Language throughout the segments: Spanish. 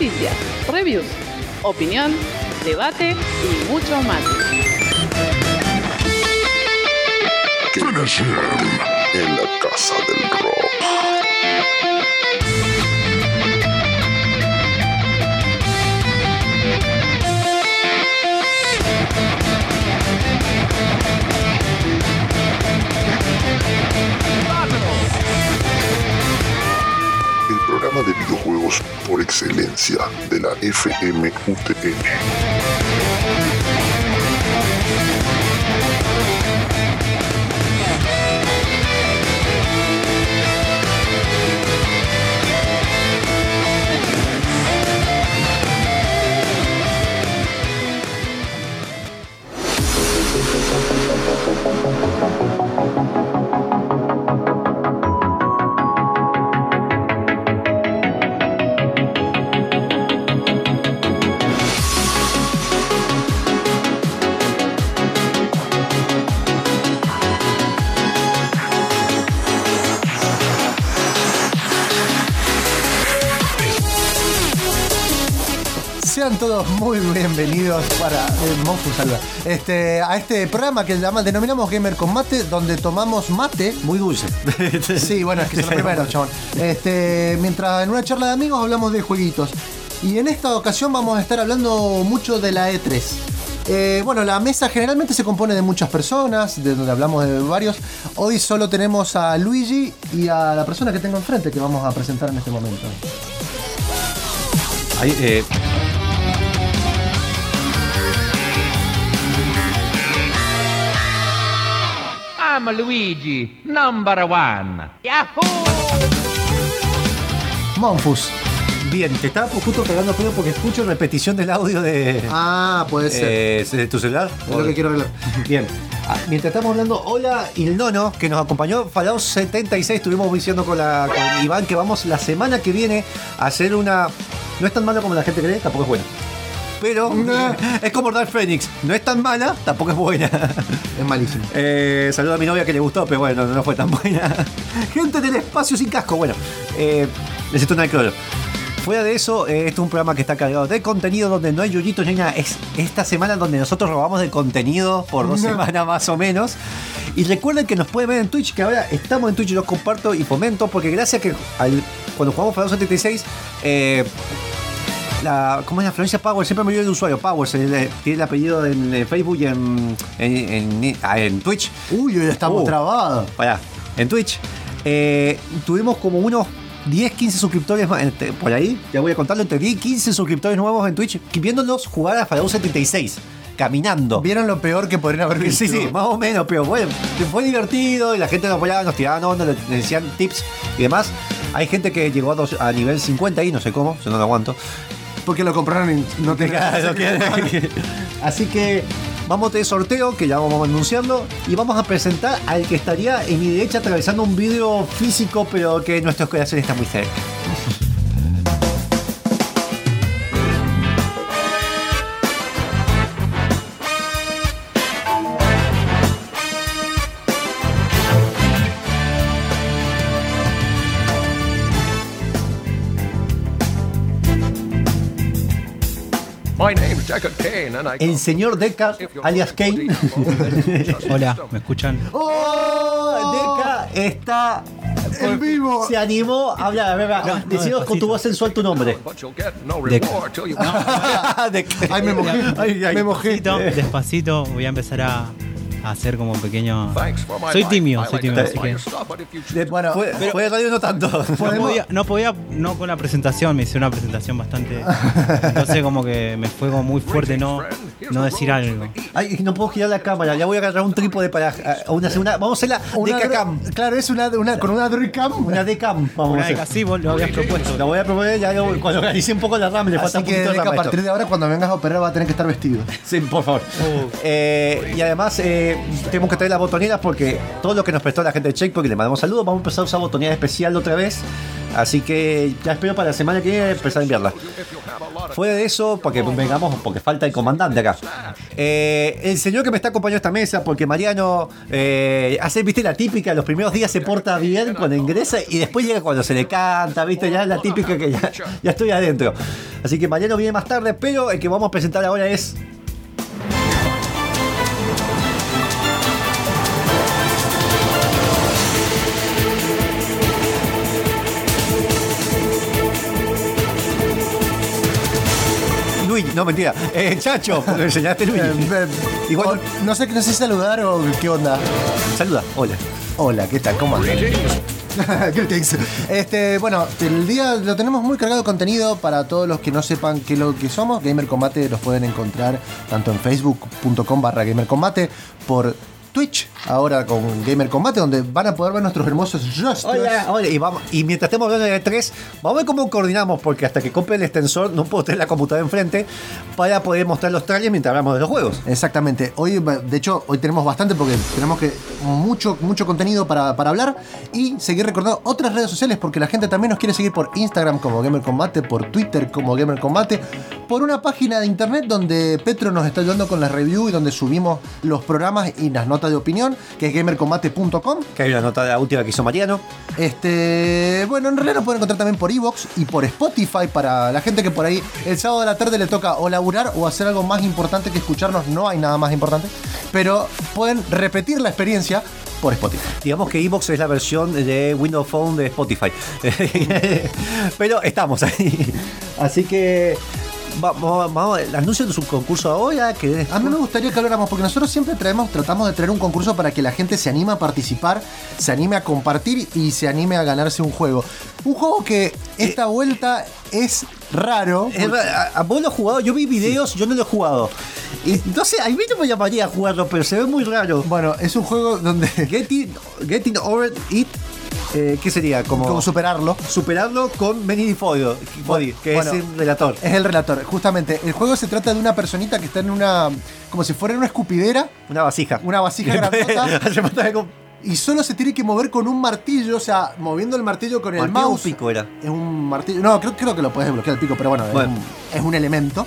Noticias, reviews, opinión, debate y mucho más. En la casa del rock. Programa de videojuegos por excelencia de la FMUTN. Bienvenidos para eh, Monfu saluda. Este, a este programa que llama- denominamos Gamer con Mate, donde tomamos mate. Muy dulce. Sí, bueno, es que son los primeros, chabón. Este, mientras en una charla de amigos hablamos de jueguitos. Y en esta ocasión vamos a estar hablando mucho de la E3. Eh, bueno, la mesa generalmente se compone de muchas personas, de donde hablamos de varios. Hoy solo tenemos a Luigi y a la persona que tengo enfrente que vamos a presentar en este momento. Ahí, eh, I'm Luigi, number one. Yahoo! Monfus. bien, te estaba justo pegando pedo porque escucho repetición del audio de, Ah, puede ser. eh, de tu celular. es lo que quiero arreglar. Bien. Ah, Mientras estamos hablando, hola el nono que nos acompañó, Fallout 76, estuvimos diciendo con, la, con Iván que vamos la semana que viene a hacer una... No es tan malo como la gente cree, tampoco es buena. Pero es como Dark Phoenix, no es tan mala, tampoco es buena. Es malísimo. Eh, saludo a mi novia que le gustó, pero bueno, no fue tan buena. Gente del espacio sin casco, bueno. Eh, necesito un alcohol. Fuera de eso, eh, este es un programa que está cargado de contenido donde no hay yuyitos ni nada. Es esta semana donde nosotros robamos de contenido por dos semanas más o menos. Y recuerden que nos pueden ver en Twitch, que ahora estamos en Twitch y los comparto y fomento, porque gracias a que al- cuando jugamos Fallout 76, eh, la, ¿cómo es la Florencia Powers? Siempre me olvido el usuario, Powers, eh, tiene el apellido en, eh, Facebook y en, en, en- ah, en Twitch. Uy, hoy estamos Uh. trabados. Pará, en Twitch. eh, tuvimos como unos 10, 15 suscriptores más, este, por ahí, ya voy a contarlo, entre 10 y 15 suscriptores nuevos en Twitch, viéndonos jugar a Fallout 76, caminando. ¿Vieron lo peor que podrían haber visto? Sí, sí, más o menos, pero bueno, fue divertido y la gente nos apoyaba, nos tiraban onda, le decían tips y demás. Hay gente que llegó a, dos- a nivel 50 y no sé cómo, yo no lo aguanto. Porque lo compraron y no te Claro, Así que vamos a tener sorteo, que ya vamos anunciando, y vamos a presentar al que estaría en mi derecha atravesando un vídeo físico, pero que nuestro corazón está muy cerca. El señor Deca, alias Kane. Hola, ¿me escuchan? ¡Oh! Deca está En vivo. Se animó a hablar. No, no, con tu despacito. voz sensual tu nombre. Deca. Ay, me mojé. Ay, ay. Me mojé. Despacito, despacito, voy a empezar a hacer como pequeño. Soy tímido, soy tímido, así que. Bueno, fue, fue de radio no tanto. No podía, no podía, no con la presentación, me hice una presentación bastante. Entonces, como que me fue como muy fuerte no, no decir algo. Ay, no puedo girar la cámara, ya voy a agarrar un trípode para una, una- vamos a hacer la Una Decacam. Claro, es una, una con una Droidcam. Una Decam, vamos Una a de hacer. casi vos lo habías propuesto. La voy a proponer ya lo- cuando organice un poco la RAM, le falta Así un que poquito de RAM a partir de ahora, cuando vengas a operar, va a tener que estar vestido. Sí, por favor. Eh, y además, eh, tenemos que traer las botoneras porque todo lo que nos prestó la gente de Checkpoint, le mandamos saludos, vamos a empezar a usar botonera especial otra vez. Así que ya espero para la semana que viene empezar a enviarla. Fuera de eso, porque vengamos, porque falta el comandante acá. Eh, el señor que me está acompañando a esta mesa, porque Mariano eh, hace, viste, la típica, los primeros días se porta bien cuando ingresa y después llega cuando se le canta, viste, ya es la típica que ya, ya estoy adentro. Así que Mariano viene más tarde, pero el que vamos a presentar ahora es no mentira, eh, Chacho, me enseñaste Luigi. Eh, Igual, o- no sé, no sé saludar o qué onda. saluda, hola. Hola, ¿qué tal? ¿Cómo andan? Este, bueno, el día lo tenemos muy cargado de contenido para todos los que no sepan qué es lo que somos. Gamer Combate los pueden encontrar tanto en facebook.com barra Gamer Combate, por Twitch, ahora con Gamer Combate, donde van a poder ver nuestros hermosos rostros. Hola, hola. Y, vamos, y mientras estemos hablando de E3, vamos a ver cómo coordinamos, porque hasta que compre el extensor no puedo tener la computadora enfrente para poder mostrar los trailers mientras hablamos de los juegos. Exactamente. Hoy, de hecho, hoy tenemos bastante porque tenemos que mucho, mucho contenido para, para hablar y seguir recordando otras redes sociales porque la gente también nos quiere seguir por Instagram como Gamer Combate, por Twitter como Gamer Combate, por una página de internet donde Petro nos está ayudando con las reviews y donde subimos los programas y las notas de opinión, que es gamercombate.com. Que hay una nota de la última que hizo Mariano. Este, bueno, en realidad nos pueden encontrar también por Evox y por Spotify para la gente que por ahí el sábado de la tarde le toca o laburar o hacer algo más importante que escucharnos. No hay nada más importante, pero pueden repetir la experiencia por Spotify. Digamos que Evox es la versión de Windows Phone de Spotify. Pero estamos ahí. Así que vamos, vamos, anuncio de su concurso ahora. Que A mí me gustaría que habláramos, porque nosotros siempre traemos, tratamos de traer un concurso para que la gente se anime a participar, se anime a compartir y se anime a ganarse un juego. Un juego que esta vuelta es raro. A- a vos lo has jugado, yo vi videos, yo no lo he jugado. Y no sé, a mí no me llamaría a jugarlo, pero se ve muy raro. Bueno, es un juego donde Getting, getting over it, eh, ¿qué sería? Como, como superarlo. superarlo con Benny Body, que Bueno, es el relator. Es el relator, justamente. El juego se trata de una personita que está en una. como si fuera en una escupidera, Una vasija. una vasija grandota. Y solo se tiene que mover con un martillo, o sea, moviendo el martillo con el Martillo mouse. pico era. Es un martillo. No, creo, creo que lo puedes desbloquear el pico, pero bueno, Bueno. Es, un, es un elemento.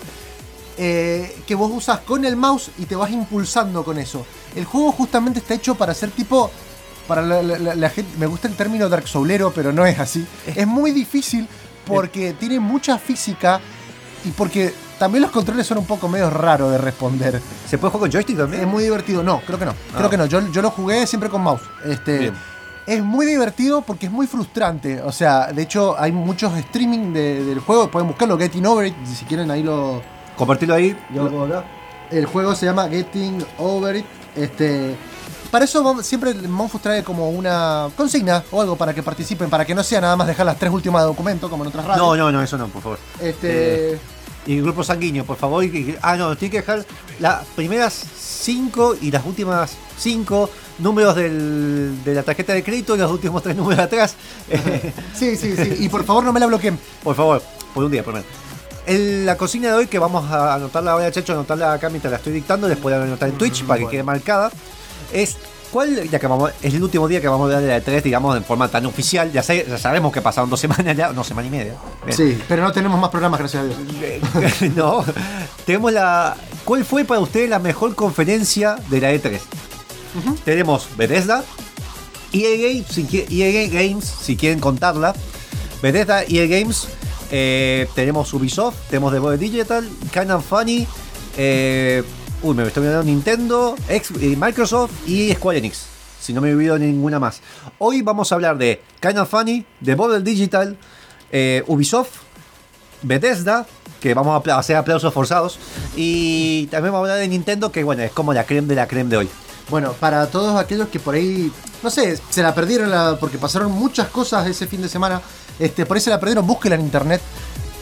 eh, que vos usas con el mouse y te vas impulsando con eso. El juego justamente está hecho para ser tipo. Para la, la- la- la gente. Me gusta el término Dark Soulero, pero no es así. Es muy difícil porque tiene mucha física y porque también los controles son un poco medio raros de responder. ¿Se puede jugar con joystick también? Es muy divertido. No, creo que no. Creo Ah. que no. Yo, yo lo jugué siempre con mouse. Este, Bien. es muy divertido porque es muy frustrante. O sea, de hecho, hay muchos streaming de- del juego. Pueden buscarlo, Getting Over It. Si quieren, ahí lo. Compartirlo ahí. Yo lo pongo acá. El juego se llama Getting Over It. Este. Para eso vamos- siempre el Monfus trae como una consigna o algo para que participen, para que no sea nada más dejar las tres últimas de documento como en otras radios. No, no, no, eso no, por favor. Este. Y grupo sanguíneo, por favor. ah, no, tiene que dejar las primeras cinco y las últimas cinco números del- de la tarjeta de crédito y los últimos tres números atrás. Eh, Sí, sí, sí. Y por favor no me la bloqueen. por favor, por un día, por menos. El- la consigna de hoy, que vamos a anotarla ahora, Checho, anotarla acá mientras la estoy dictando, después la anotar en Twitch para que quede marcada, es cuál, ya que vamos, es el último día que vamos a de la E3, digamos, en forma tan oficial, ya, sé- ya sabemos que pasaron dos semanas ya, no, semana y media. Bien. Sí, pero no tenemos más programas, gracias a Dios. no, tenemos la. ¿Cuál fue para ustedes la mejor conferencia de la E3? Tenemos Bethesda, EA Games, si, EA Games, si quieren contarla. Bethesda, EA Games, eh, tenemos Ubisoft, tenemos Devolver Digital, Canon Funny, eh, uy, me estoy olvidando Nintendo, eh, Microsoft y Square Enix. Si no me he olvidado ninguna más. Hoy vamos a hablar de Canon Funny, Devolver Digital, eh, Ubisoft, Bethesda, que vamos a hacer aplausos forzados. Y también vamos a hablar de Nintendo, que bueno, es como la creme de la creme de hoy. Bueno, para todos aquellos que por ahí, no sé, se la perdieron porque pasaron muchas cosas ese fin de semana, este, por ahí se la perdieron, búsquela en internet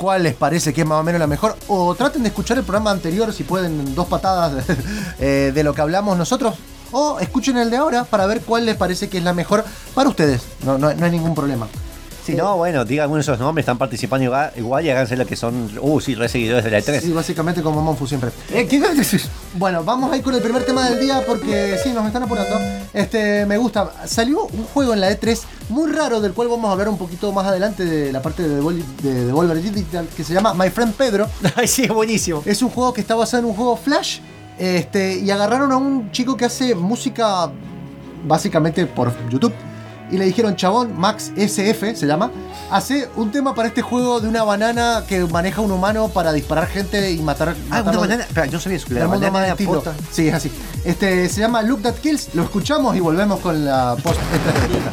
cuál les parece que es más o menos la mejor. O traten de escuchar el programa anterior si pueden, en dos patadas eh, de lo que hablamos nosotros. O escuchen el de ahora para ver cuál les parece que es la mejor para ustedes. No, no, no hay ningún problema. Si no, bueno, digan algunos de esos nombres, están participando igual, igual y háganse lo que son, uh, sí, re seguidores de la E3. Sí, básicamente como Monfu siempre. Eh, ¿qué- Bueno, vamos a ir con el primer tema del día porque sí, nos están apurando. Este, me gusta. Salió un juego en la E3 muy raro del cual vamos a hablar un poquito más adelante de la parte de Devol- de Devolver Digital que se llama My Friend Pedro. Ay, sí, es buenísimo. Es un juego que está basado en un juego Flash. Este, y agarraron a un chico que hace música básicamente por YouTube. Y le dijeron, chabón, Max SF se llama, hace un tema para este juego de una banana que maneja un humano para disparar gente y matar. Ah, una banana. Espera, yo sabía eso. que La banana era posta. Sí, es así. Este se llama Look That Kills. Lo escuchamos y volvemos con la post estratégica.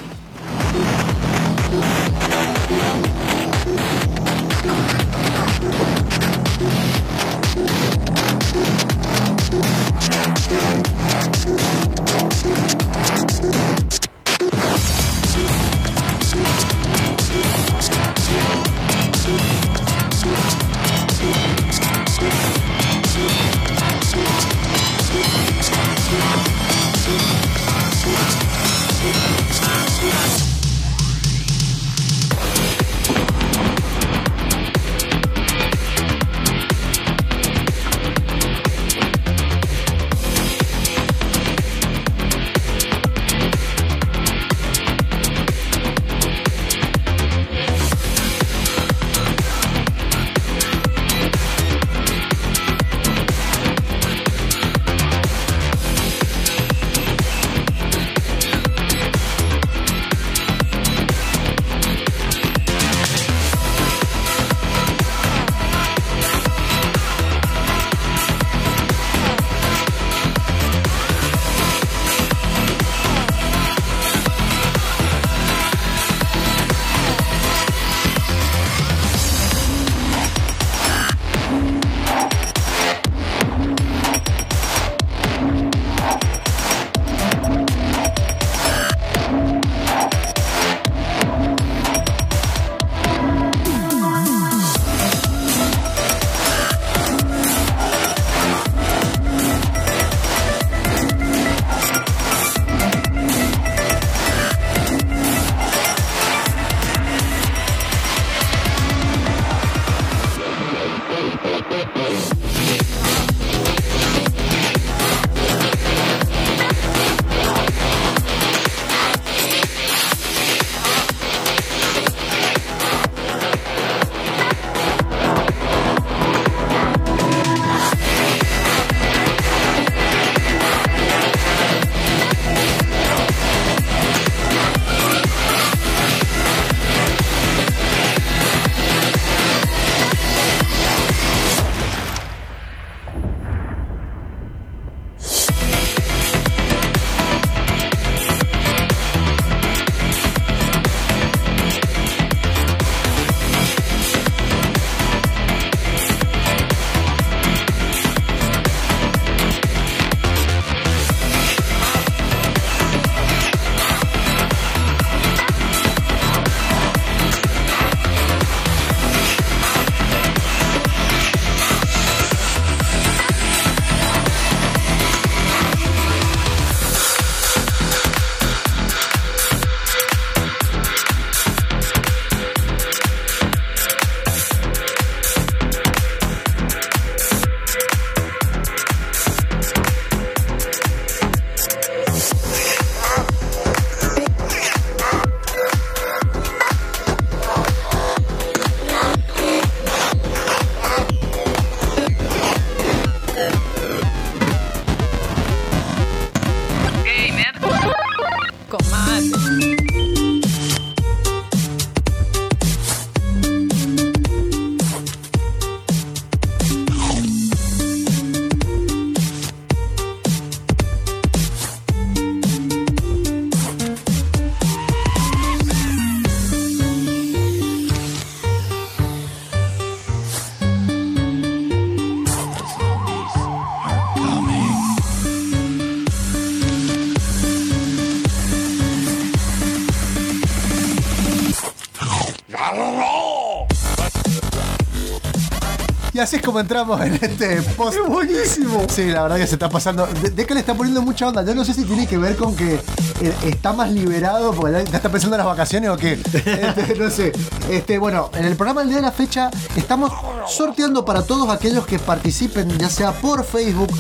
Y así es como entramos en este post. ¡Es buenísimo! Sí, la verdad que se está pasando. De, de que le está poniendo mucha onda. Yo no sé si tiene que ver con que eh, está más liberado porque ya, está pensando en las vacaciones o qué. Este, no sé. Este, bueno, en el programa el día de la fecha estamos sorteando para todos aquellos que participen, ya sea por Facebook,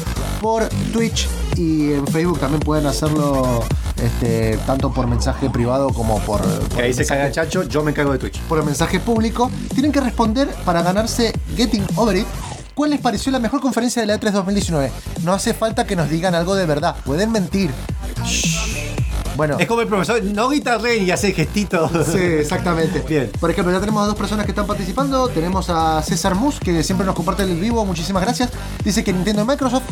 por Twitch y en Facebook también pueden hacerlo este, tanto por mensaje privado como por, por Que ahí se mensaje- caga Chacho, yo me cago de Twitch. por el mensaje público, tienen que responder para ganarse Getting Over It. ¿Cuál les pareció la mejor conferencia de la E3 2019? No hace falta que nos digan algo de verdad, pueden mentir. Shh. Bueno, Es como el profesor, no guitarré y hace gestito. Sí, exactamente. Bien. Por ejemplo, ya tenemos a dos personas que están participando. Tenemos a César Mus, que siempre nos comparte el vivo. Muchísimas gracias. Dice que Nintendo y Microsoft.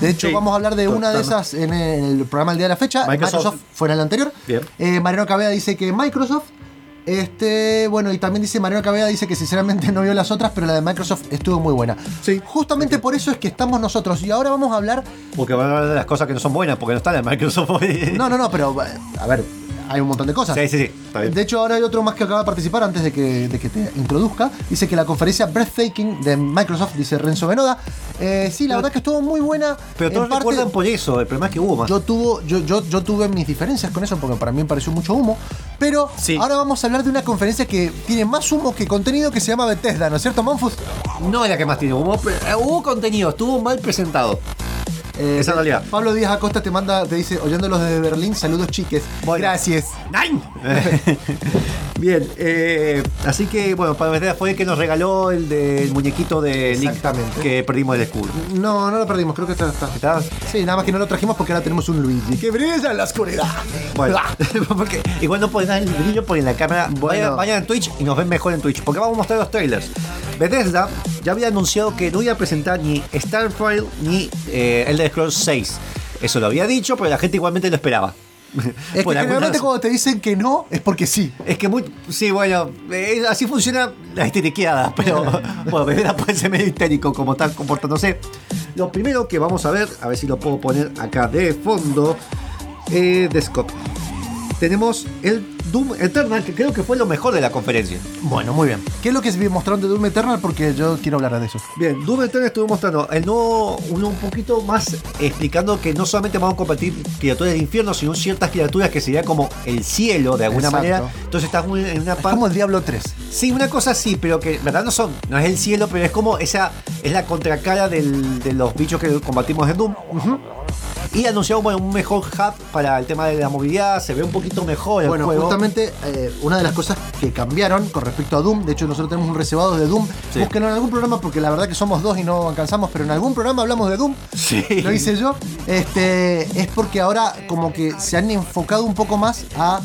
De hecho, Sí, vamos a hablar de una de esas en el programa el día de la fecha. Microsoft. Microsoft, fue en el anterior. Bien. Eh, Mariano Cabeda dice que Microsoft. Este, bueno, y también dice Mariano Cabeda dice que sinceramente no vio las otras, pero la de Microsoft estuvo muy buena. Sí. Justamente por eso es que estamos nosotros. Y ahora vamos a hablar. Porque van a hablar de las cosas que no son buenas, porque no están en Microsoft hoy. No, no, no, pero a ver, hay un montón de cosas. Sí, sí, sí. Está bien. De hecho, ahora hay otro más que acaba de participar antes de que, de que te introduzca. Dice que la conferencia Breathtaking de Microsoft, dice Renzo Benoda. Eh, sí, la verdad que estuvo muy buena. Pero todos parte, recuerdan por eso, el problema es que hubo más. yo, tuvo, yo, yo, yo tuve mis diferencias con eso porque para mí me pareció mucho humo. Pero Sí. ahora vamos a hablar de una conferencia que tiene más humo que contenido que se llama Bethesda, ¿no es cierto, Monfus? No es la que más tiene, hubo, pero, eh, hubo contenido, estuvo mal presentado. Eh, Esa realidad. Pablo Díaz Acosta te manda, te dice, oyéndolos desde Berlín, saludos chiques. Bueno. Gracias. ¡Nine! Bien, eh, así que bueno, para Bethesda fue el que nos regaló el del muñequito de Link que perdimos del escudo. No, no lo perdimos, creo que está, está. ¿Está? Sí, nada más que no lo trajimos porque ahora tenemos un Luigi que brilla en la oscuridad. Bueno, Ah. porque igual no pueden dar el brillo porque en la cámara. Bueno. Vayan, vayan a Twitch y nos ven mejor en Twitch. Porque vamos a mostrar los trailers. Bethesda ya había anunciado que no iba a presentar ni Starfire ni eh, Elder Scrolls 6. Eso lo había dicho, pero la gente igualmente lo esperaba. Es que generalmente cuando te dicen que no, es porque sí. Es que muy. Sí, bueno, eh, así funciona la histeriqueada, pero bueno, Bethesda puede ser medio histérico como está comportándose. Lo primero que vamos a ver, a ver si lo puedo poner acá de fondo, eh, de. Tenemos el Doom Eternal, que creo que fue lo mejor de la conferencia. Bueno, muy bien. ¿Qué es lo que se mostraron de Doom Eternal? Porque yo quiero hablar de eso. Bien, Doom Eternal estuvo mostrando el nuevo, uno un poquito más explicando que no solamente vamos a combatir criaturas del infierno, sino ciertas criaturas que sería como el cielo de alguna Exacto. manera. Entonces estás en una Es parte. como el Diablo 3. Sí, una cosa sí, pero que en verdad no son, no es el cielo, pero es como esa, es la contracara del- de los bichos que combatimos en Doom. Y anunciaron bueno, un mejor hub para el tema de la movilidad, se ve un poquito mejor el Bueno, juego. justamente eh, una de las cosas que cambiaron con respecto a Doom, de hecho nosotros tenemos un reservado de Doom, Sí. búsquenlo en algún programa porque la verdad que somos dos y no alcanzamos, pero en algún programa hablamos de Doom, Sí. lo hice yo, este, es porque ahora como que se han enfocado un poco más a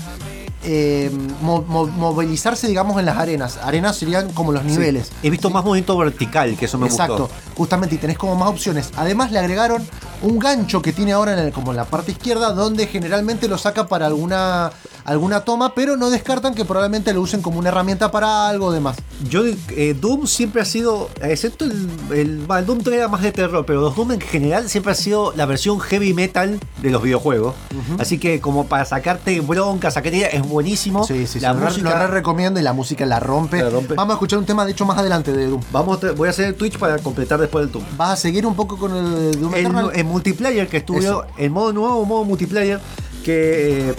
eh, mo- mo- movilizarse, digamos, en las arenas. Arenas serían como los niveles. He visto más movimiento vertical, que eso me Exacto, gustó. justamente y tenés como más opciones. Además le agregaron un gancho que tiene ahora en el- como en la parte izquierda donde generalmente lo saca para alguna alguna toma, pero no descartan que probablemente lo usen como una herramienta para algo demás. Yo, eh, Doom siempre ha sido, excepto el, el, el Doom 3 era más de terror, pero los Doom en general siempre ha sido la versión heavy metal de los videojuegos. Así que como para sacarte bronca, sacarte es buenísimo. Sí, sí, sí. la música, lo re recomiendo y la música la rompe. La rompe. Vamos a escuchar un tema de hecho más adelante de Doom. Vamos a, voy a hacer el Twitch para completar después del Doom. ¿Vas a seguir un poco con el Doom el, Eternal? el multiplayer que estuvo, el modo nuevo, modo multiplayer, que,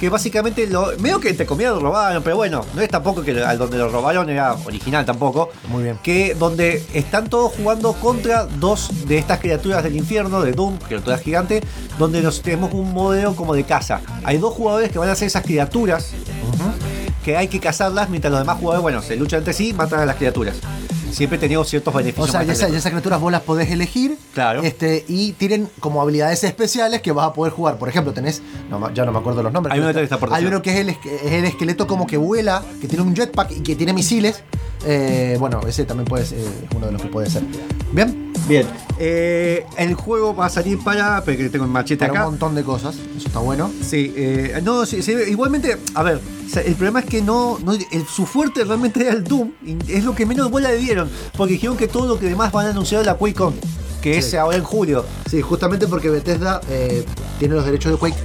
que básicamente lo, medio que entre comillas lo robaron, pero bueno, no es tampoco que al donde lo robaron era original tampoco. Muy bien. Que donde están todos jugando contra dos de estas criaturas del infierno, de Doom, criaturas gigantes, donde nos tenemos un modelo como de caza. Hay dos jugadores que van a ser esas criaturas. Que hay que cazarlas mientras los demás jugadores, bueno, se luchan entre sí, matan a las criaturas. Siempre he tenido ciertos O beneficios. sea, ya, esas criaturas vos las podés elegir. Claro. Este, y tienen como habilidades especiales que vas a poder jugar. Por ejemplo, tenés. no ya no me acuerdo los nombres. Hay uno está- hay uno que es el, es el esqueleto como que vuela, que tiene un jetpack y que tiene misiles. Eh, bueno, ese también puede ser, es uno de los que puede ser. Bien, Bien, eh, el juego va a salir para. Porque tengo el machete para acá. un montón de cosas. Eso está bueno. Sí, eh, no, sí, sí, igualmente, a ver, o sea, el problema es que no, no- el- su fuerte realmente era el Doom, y es lo que menos bola le dieron, porque dijeron que todo lo que demás van a anunciar la QuakeCon, que es Sí. ahora en julio. Sí, justamente porque Bethesda eh, tiene los derechos de Quake.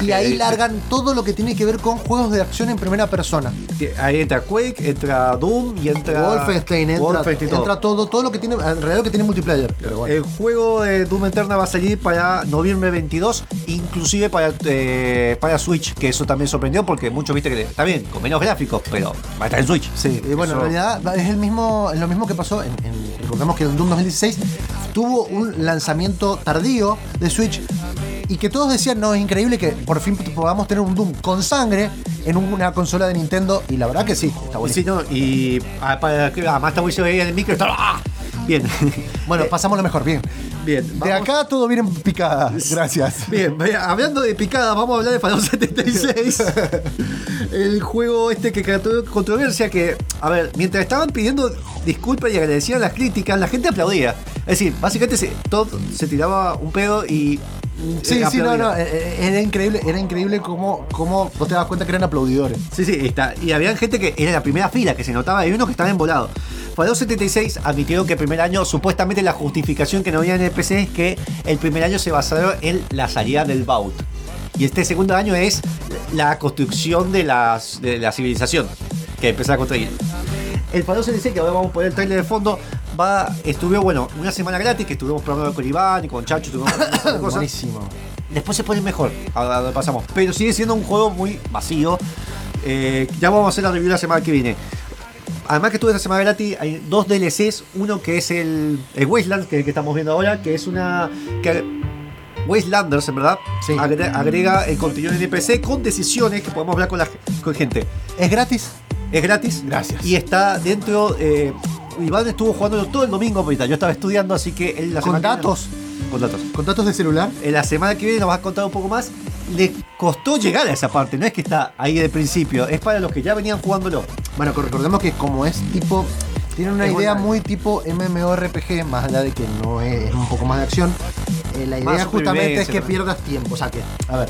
Y ahí largan todo lo que tiene que ver con juegos de acción en primera persona. Ahí entra Quake, entra Doom y entra. Wolfenstein, entra, Wolfenstein todo. entra todo, todo lo que tiene, en realidad lo que tiene multiplayer. Pero bueno. El juego de Doom Eterna va a salir para noviembre 22, inclusive para, eh, para Switch, que eso también sorprendió porque muchos viste que está bien, con menos gráficos, pero va a estar en Switch. Sí, y bueno, Eso- en realidad es el mismo, lo mismo que pasó en, en- recordemos que en Doom 2016 tuvo un lanzamiento tardío de Switch y que todos decían, no, es increíble que por fin podamos tener un Doom con sangre en una consola de Nintendo y la verdad que sí, está sí, no, y ah, para que además está buenísimo ahí en el micro. está- ¡ah! Bien. Bueno, pasamos lo mejor, bien. Bien. De acá todo viene en picada, gracias. Bien, hablando de picada, vamos a hablar de Final 76. el juego este que creó controversia que, a ver, mientras estaban pidiendo disculpas y agradecían las críticas, la gente aplaudía. Es decir, básicamente se, Todd se tiraba un pedo y... Sí, sí, no, no, eh, eh, era increíble, era increíble cómo, cómo vos te das cuenta que eran aplaudidores. Sí, sí, está. Y había gente que era la primera fila, que se notaba, y unos que estaban embolados. Fallout 76 admitieron que el primer año, supuestamente la justificación que no había en el PC es que el primer año se basaron en la salida del Vault. Y este segundo año es la construcción de, las, de la civilización que empezó a construir. El Fallout 76, que ahora vamos a poner el trailer de fondo, va, estuvo, bueno, una semana gratis, que estuvimos probando con Iván y con Chacho, estuvimos de cosas. Buenísimo. Después se pone mejor, ahora lo pasamos. Pero sigue siendo un juego muy vacío. Eh, ya vamos a hacer la review la semana que viene. Además que estuve esta semana gratis, hay dos DLCs. Uno que es el, el Wasteland, que, que estamos viendo ahora, que es una... Que, Wastelanders, en verdad, Sí. agre- agrega el contenido en NPC con decisiones que podemos hablar con la con gente. ¿Es gratis? Es gratis. Gracias. Y está dentro... Eh, Iván estuvo jugando todo el domingo, ahorita yo estaba estudiando, así que él la ¿Con viene- datos? Con datos. ¿Con datos de celular? En la semana que viene nos vas a contar un poco más. Le costó llegar a esa parte, no es que está ahí de principio, es para los que ya venían jugándolo. Bueno, recordemos que como es tipo. Tiene una Es idea muy tipo MMORPG, más allá de que no es, es un poco más de acción. eh, la idea justamente es que pierdas tiempo. O sea, que, a ver,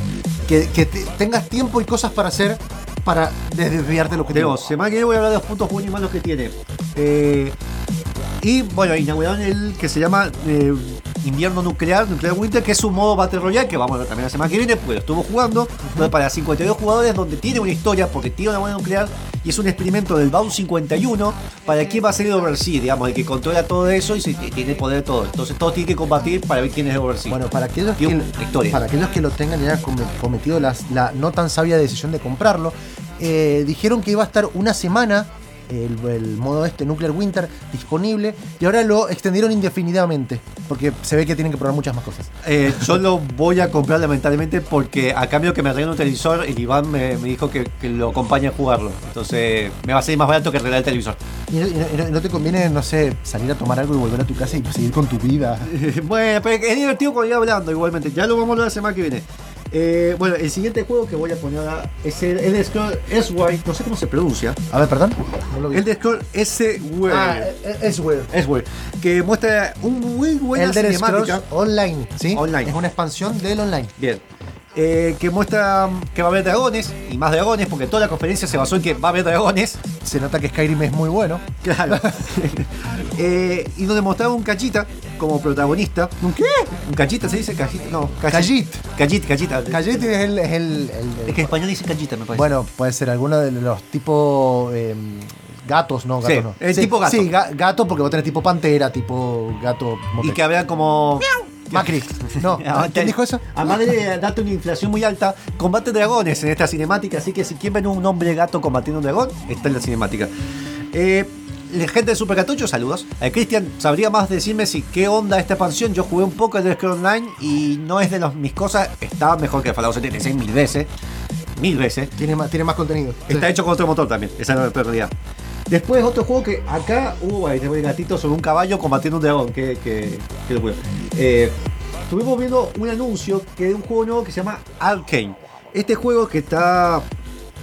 que, que te- tengas tiempo y cosas para hacer para desviarte lo que Tenemos, semana que viene voy a hablar de los puntos buenos y malos que tiene. Eh, y bueno, inauguraron el que se llama eh, Invierno Nuclear, Nuclear Winter, que es un modo Battle Royale que vamos a ver también la semana que viene, porque lo estuvo jugando, donde para 52 jugadores, donde tiene una historia, porque tiene una buena nuclear, y es un experimento del Bound 51 para quién va a ser el Overseer, digamos, el que controla todo eso y se- tiene poder de todo. Entonces todos tienen que combatir para ver quién es el Overseer. Bueno, para aquellos, que, historia. para aquellos que lo tengan y hayan come- cometido las- la no tan sabia decisión de comprarlo, eh, dijeron que iba a estar una semana el, el modo este Nuclear Winter disponible y ahora lo extendieron indefinidamente porque se ve que tienen que probar muchas más cosas. Eh, yo lo voy a comprar lamentablemente porque a cambio que me arregle un televisor, el Iván me, me dijo que, que lo acompañe a jugarlo. Entonces me va a salir más barato que arreglar el televisor. Y no, y no- no- te conviene, no sé, salir a tomar algo y volver a tu casa y seguir con tu vida. bueno, pero es divertido cuando iba hablando igualmente. Ya lo vamos a hablar la semana que viene. Eh, bueno, el siguiente juego que voy a poner ahora es el Elder Scrolls S-Way, no sé cómo se pronuncia. A ver, perdón. No vi. Elder Scrolls S-Way. Ah, es weird. S-Way. Que muestra un muy buena Elder cinemática. Scrolls Online, ¿sí? Online. Es una expansión del online. Bien. Eh, que muestra que va a haber dragones y más dragones, porque toda la conferencia se basó en que va a haber dragones. Se nota que Skyrim es muy bueno. Claro. Eh, y donde mostraba un cachita como protagonista. ¿Un qué? ¿Un cachita se dice? Cachita, no, Callit. Cachita, cachita. Callit es el, es el- el- Es que en español dice cachita, me parece. Bueno, puede ser alguno de los tipo eh, gatos, no, gato Sí, no. el tipo gato. Sí, ga- gato porque vos tenés tipo pantera, tipo gato. y que había como. Macri. No, Ah, ¿quién dijo eso? Además de darte una inflación muy alta, combate dragones en esta cinemática. Así que si quieren ver un hombre gato combatiendo un dragón, está en la cinemática. Eh, gente de Super Cartucho, saludos. Eh, Cristian, ¿sabría más decirme si qué onda esta expansión? Yo jugué un poco el Scroll Online y no es de los, mis cosas. Está mejor que Fallout 76 mil veces. Mil veces. Tiene más, tiene más contenido. Está hecho con otro motor también, esa es la realidad. Después otro juego que acá hubo ahí tengo el gatito sobre un caballo combatiendo un dragón, que, que, que locura. Eh, estuvimos viendo un anuncio que de un juego nuevo que se llama Arcane. Este juego que está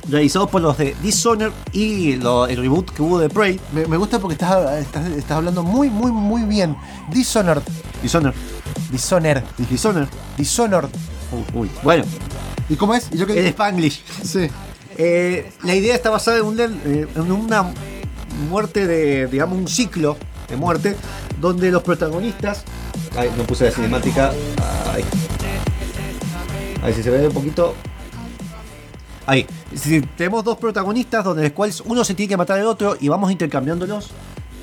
realizado por los de Dishonored y lo- el reboot que hubo de Prey. Me, me gusta porque estás, estás, estás hablando muy, muy, muy bien. Dishonored. Dishonored. Dishonored. Dishonored. Dishonored. Uy, uy. Bueno, ¿Y cómo es? ¿Y yo qué el Spanglish. Sí. Eh, la idea está basada eh, en una muerte de, digamos, un ciclo de muerte, donde los protagonistas. Ay, no puse la cinemática. Ay. A ver si se ve un poquito. Ahí. Si tenemos dos protagonistas donde los cuales uno se tiene que matar al otro y vamos intercambiándolos.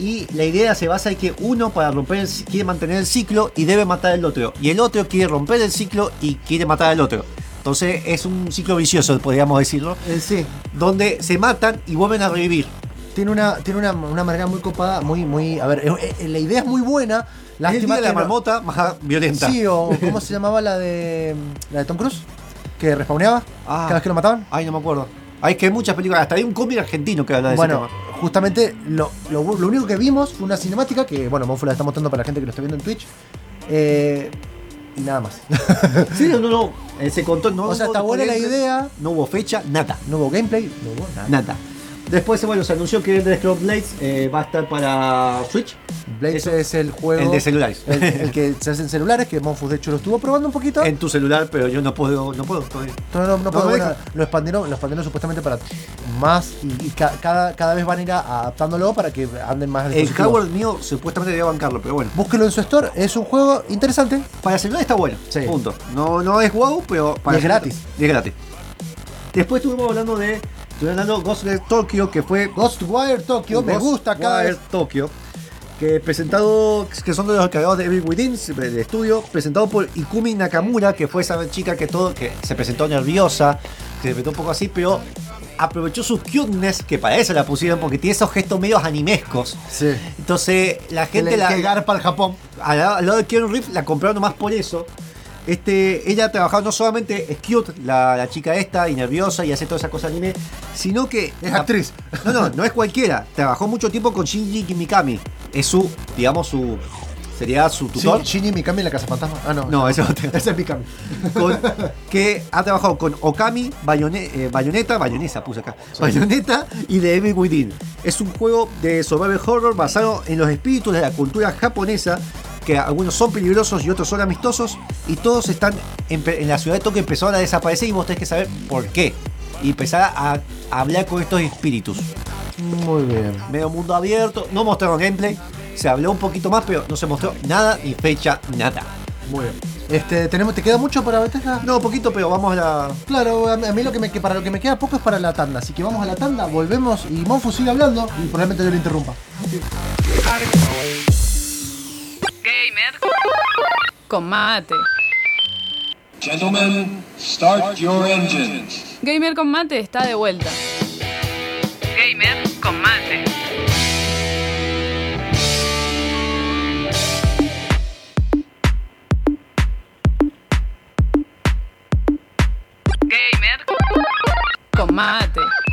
Y la idea se basa en que uno para romper quiere mantener el ciclo y debe matar al otro. Y el otro quiere romper el ciclo y quiere matar al otro. Entonces es un ciclo vicioso, podríamos decirlo. Eh, sí, Donde se matan y vuelven a revivir. tiene una, tiene una, una manera muy copada, muy, muy. A ver, eh, eh, la idea es muy buena. Es el día de la no- marmota más violenta. Sí, o ¿cómo se llamaba la de. la de Tom Cruise? Que respawneaba Ah. cada vez que lo mataban. Ay, no me acuerdo. Hay que hay muchas películas, hasta hay un cómic argentino que habla de Bueno, ese tema. justamente lo, lo, lo único que vimos fue una cinemática que, bueno, Monfu la está mostrando para la gente que lo está viendo en Twitch. Eh, y nada más. Sí, no, no, eh, se contó, no o sea, está buena la idea, No hubo fecha, nada. no hubo gameplay, no hubo nada. Nada. Después, bueno, se anunció que el de Scroll Blades eh, va a estar para Switch. Blades Eso. es el juego. El de celulares. El, el que se hace en celulares, que Monfus de hecho lo estuvo probando un poquito. en tu celular, pero yo no puedo, no puedo todavía. No, no, no puedo, me bueno, lo expandieron, lo expandieron supuestamente para más y, y ca- cada, cada vez van a ir adaptándolo para que anden más El hardware mío supuestamente debe bancarlo, pero bueno. Búsquelo en su store, es un juego interesante. Para celular está bueno. Sí. Punto. No, no es wow, pero para Y es gratis. Y es gratis. Después estuvimos hablando de. Estuve hablando Ghost of Tokyo, que fue Ghostwire Tokyo, me gusta cada Ghostwire vez. Tokyo. Que presentado, que son de los encargados de Evil Within, de estudio, presentado por Ikumi Nakamura, que fue esa chica que todo, que se presentó nerviosa, que se presentó un poco así, pero aprovechó su cuteness, que para eso la pusieron, porque tiene esos gestos medios animescos. Sí. Entonces la Que, gente le, la, que garpa al Japón. al lado, al lado de Keanu Reeves la compraron nomás por eso. Este, ella ha trabajado no solamente es cute, la, la chica esta, y nerviosa, y hace toda esa cosa anime, sino que. Es actriz. No, no, no es cualquiera. Trabajó mucho tiempo con Shinji Mikami. Es su, digamos, su. Sería su tutor. Sí, Shinji Mikami en la Casa Fantasma. Ah, no. No, ese. Ese es Mikami. Con- que ha trabajado con Okami, Bayone- eh, Bayonetta, Bayonesa puse acá, Bayonetta y The Evil Within. Es un juego de survival horror basado en los espíritus de la cultura japonesa, que algunos son peligrosos y otros son amistosos, y todos están en, la ciudad de Tokio empezaron a desaparecer y vos tenés que saber por qué. Y empezar a, a hablar con estos espíritus. Muy bien. Medio mundo abierto, no mostraron gameplay, se habló un poquito más, pero no se mostró nada, ni fecha, nada. Muy bien. Este, tenemos, ¿Te queda mucho para Bethesda? No, poquito, pero vamos a la. Claro, a mí lo que me, para lo que me queda poco es para la tanda. Así que vamos a la tanda, volvemos y Monfu sigue hablando y probablemente yo le interrumpa. Gamer. Con mate. Gentlemen, start your engines. Gamer con mate está de vuelta. Gamer con mate. Gamer con mate.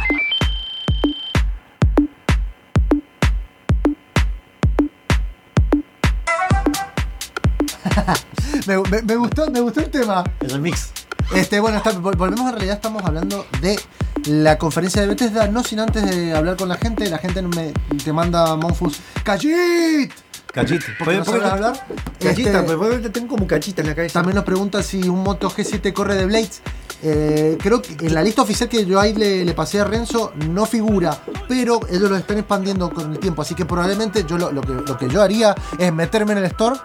Me, me- me gustó, me gustó el tema. El remix. Este, bueno, está- vol- volvemos a realidad, estamos hablando de la conferencia de Bethesda, no sin antes de hablar con la gente, la gente me, te manda Monfus, ¡Cachit! Cachita. ¿Por qué no sabes hablar? Cachita, Este- pero te tengo como cachita en la cabeza. También nos pregunta si un Moto G7 corre de Blades. Eh, creo que en la lista oficial que yo ahí le, le pasé a Renzo no figura, pero ellos lo están expandiendo con el tiempo. Así que probablemente yo lo, lo que, lo que yo haría es meterme en el store,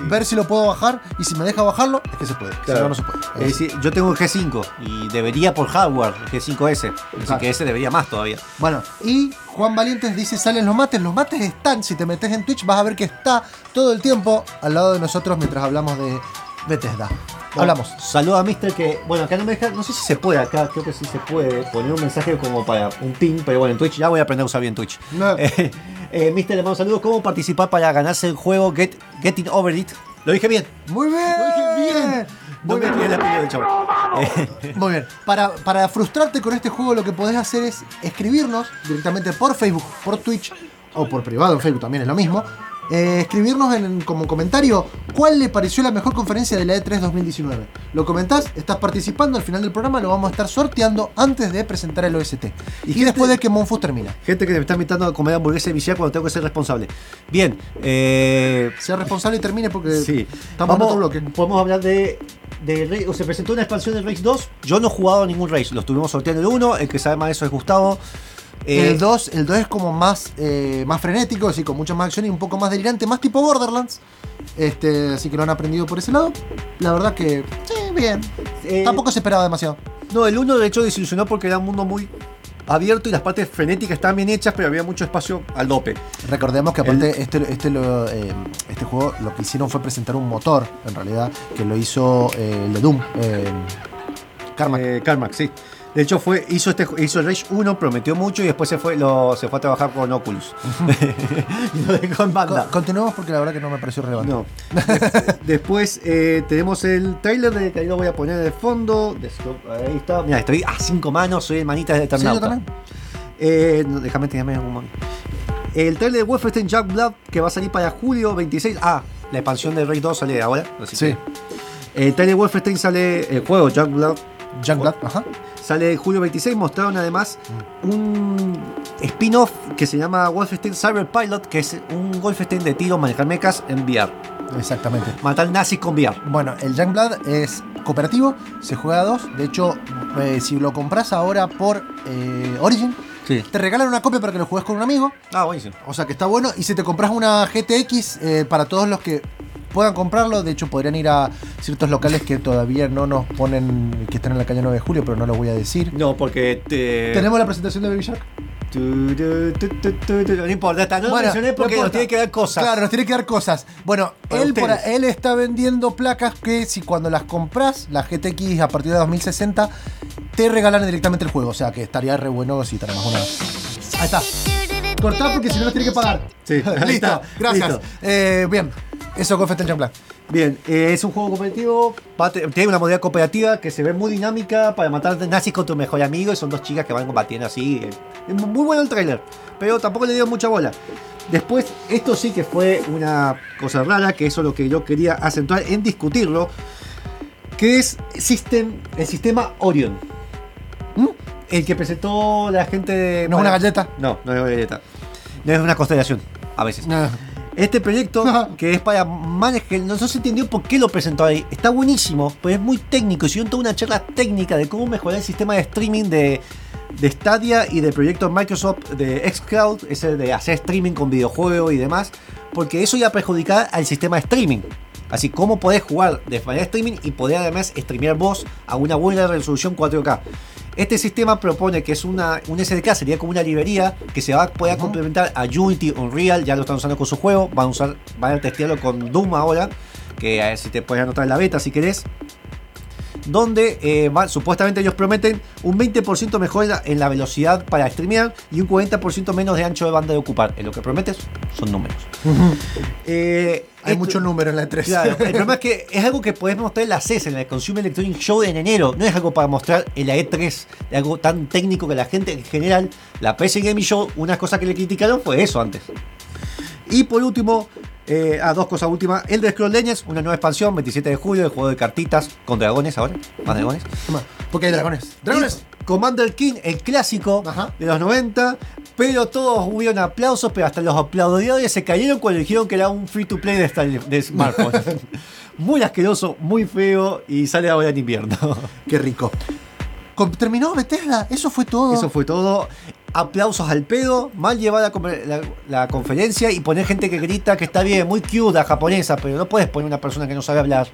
ver si lo puedo bajar y si me deja bajarlo, es que se puede. Si no, no se puede. Es decir, yo tengo el G5 y debería por hardware el G5S. Así Claro. que ese debería más todavía. Bueno, y Juan Valientes dice, salen los mates. Los mates están, si te metes en Twitch vas a ver que está todo el tiempo al lado de nosotros mientras hablamos de Bethesda. Hablamos. Saluda a Mister que, bueno, acá no me deja, no sé si se puede acá, creo que sí se puede poner un mensaje como para un ping, pero bueno, en Twitch ya voy a aprender a usar bien Twitch. No. Eh, eh, Mister, le mando saludos. ¿Cómo participar para ganarse el juego Get, Getting Over It? Lo dije bien. Muy bien. Lo dije bien. Muy bien. tiré la del chaval. Muy bien. Para, para frustrarte con este juego, lo que podés hacer es escribirnos directamente por Facebook, por Twitch o por privado en Facebook, también es lo mismo. Eh, escribirnos en, como comentario cuál le pareció la mejor conferencia de la E E3 2019. Lo comentás, estás participando, al final del programa lo vamos a estar sorteando antes de presentar el OST. Y, gente- después de que Monfus termina. Gente que me está invitando a comer hamburguesa y viciar cuando tengo que ser responsable. Bien, eh, Sea responsable y termine porque Sí. estamos en otro bloque. Podemos hablar de. De o se presentó una expansión del Race 2. Yo no he jugado a ningún Race. Lo estuvimos sorteando el 1. El que sabe más de eso es Gustavo. Eh, El 2 el 2 es como más, eh, más frenético, así con mucha más acción y un poco más delirante, más tipo Borderlands. Este, así que lo han aprendido por ese lado. La verdad que, sí, bien. eh, Tampoco se esperaba demasiado. No, el 1 de hecho desilusionó porque era un mundo muy abierto y las partes frenéticas estaban bien hechas, pero había mucho espacio al dope. Recordemos que aparte este, este, lo, eh, este juego lo que hicieron fue presentar un motor, en realidad, que lo hizo eh, el de Doom. Eh, Carmack. Eh, Carmack, sí. De hecho, fue, hizo, este, hizo el Rage 1, prometió mucho y después se fue, lo, se fue a trabajar con Oculus. y lo dejó en banda. Co- continuemos porque la verdad que no me pareció relevante. No. Después eh, tenemos el trailer de que ahí lo voy a poner de fondo. Ahí está. Mira, estoy a cinco manos, soy el manita de Eternauta. también. Eh, no, déjame tirarme algún momento. El trailer de Wolfenstein Jack Blood que va a salir para julio 26. Ah, la expansión de Rage 2 sale ahora. así Sí. que- El trailer de Wolfenstein sale. El juego Jack Blood Jack Black, ajá. Sale julio 26. Mostraron además un spin-off que se llama Wolfenstein Cyber Pilot, que es un Wolfenstein de tiro, manejar mechas en VR. Exactamente. Matar nazis con VR. Bueno, el Youngblood es cooperativo, se juega a dos. De hecho, eh, si lo compras ahora por eh, Origin, Sí. te regalan una copia para que lo juegues con un amigo. Ah, buenísimo. O sea que está bueno. Y si te compras una GTX, eh, para todos los que puedan comprarlo, de hecho podrían ir a ciertos locales que todavía no nos ponen, que están en la calle 9 de julio, pero no lo voy a decir. No, porque te. Tenemos la presentación de Baby Shark. Tu, tu, tu, No importa, esta no Bueno, mencioné porque no nos tiene que dar cosas. Claro, nos tiene que dar cosas. Bueno, Para él, por- él está vendiendo placas que si cuando las compras, la GTX a partir de 2060, te regalan directamente el juego. O sea que estaría re bueno si tenemos una. Ahí está. Cortá porque si no nos tiene que pagar. Sí, Listo, está, gracias. listo. Eh, bien, eso con Fest Black. Bien, eh, es un juego te- Tiene una modalidad cooperativa que se ve muy dinámica para matar nazis con tu mejor amigo. Y son dos chicas que van combatiendo así. eh. Es muy bueno el trailer, pero tampoco le dio mucha bola. Después, esto sí que fue una cosa rara, que eso es lo que yo quería acentuar en discutirlo, que es System, el sistema Orion. ¿Mm? El que presentó la gente de... ¿No es una galleta? No, no es una galleta. No es una constelación, a veces. Este proyecto, que es para no, no se entendió por qué lo presentó ahí. Está buenísimo, pero es muy técnico. Hicieron toda una charla técnica de cómo mejorar el sistema de streaming de, de Stadia y del proyecto Microsoft de Xcloud, ese de hacer streaming con videojuegos y demás, porque eso iba a perjudicar al sistema de streaming. Así como podés jugar de manera streaming y poder además streamear vos a una buena resolución 4K. Este sistema propone que es una, un SDK, sería como una librería que se va a poder complementar a Unity, Unreal, ya lo están usando con su juego, van a, usar, van a testearlo con Doom ahora, que a ver si te puedes anotar en la beta si querés. Donde eh, va- supuestamente ellos prometen un 20% mejor en la, velocidad para streamear y un 40% menos de ancho de banda de ocupar. En lo que prometes son números. Eh, Hay esto- mucho número en la E3. Claro, el problema es que es algo que podés mostrar en la CES, en el Consumer Electronic Show en enero. No es algo para mostrar en la E3, de algo tan técnico que la gente en general, la PC Gaming Show, una cosa que le criticaron fue eso antes. Y por último, eh, ah, dos cosas últimas. El de Scroll Legends, una nueva expansión, 27 de julio, el juego de cartitas con dragones ahora. Más dragones. Porque hay dragones. ¡Dragones! Commander King, el clásico de los 90, pero todos hubieron aplausos, pero hasta los aplaudidores se cayeron cuando dijeron que era un free to play de, de smartphone. muy asqueroso, muy feo y sale ahora en invierno. Qué rico. Terminó Bethesda, eso fue todo. Eso fue todo. Aplausos al pedo, mal llevada la, confer- la- la conferencia y poner gente que grita que está bien, muy cute la japonesa, pero no puedes poner una persona que no sabe hablar.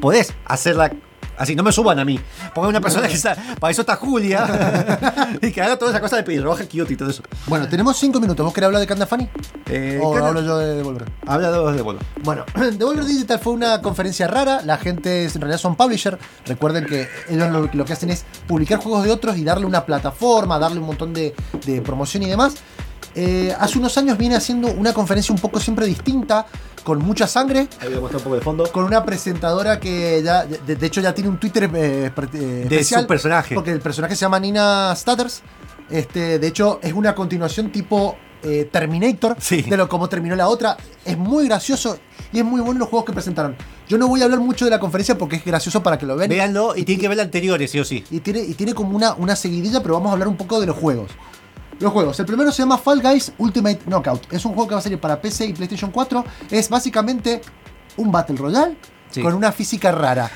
Podés hacerla así, no me suban a mí. Poner una persona que sabe. Para eso está Julia. y que haga toda esa cosa de pelirroja, cute y todo eso. Bueno, tenemos cinco minutos. ¿Vos querés hablar de Kanda Funny? Eh, ¿O Kanda- hablo yo de Devolver? Habla de de Volvo. Bueno, Devolver Digital fue una conferencia rara. La gente en realidad son publisher. Recuerden que ellos lo, lo que hacen es publicar juegos de otros y darle una plataforma, darle un montón de, de promoción y demás. Eh, hace unos años viene haciendo una conferencia un poco siempre distinta, con mucha sangre. Ahí voy a mostrar un poco de fondo. Con una presentadora que ya, de, de hecho ya tiene un Twitter eh, eh, especial, su personaje. Porque el personaje se llama Nina Stutters. Este, de hecho, es una continuación tipo eh, Terminator de lo como terminó la otra. Es muy gracioso y es muy bueno los juegos que presentaron. Yo no voy a hablar mucho de la conferencia porque es gracioso para que lo vean. Véanlo y tienen que ver la anteriores, sí o sí. Y tiene, y tiene como una, una seguidilla, pero vamos a hablar un poco de los juegos. Los juegos. El primero se llama Fall Guys Ultimate Knockout. Es un juego que va a salir para PC y PlayStation 4. Es básicamente un Battle Royale Sí. con una física rara.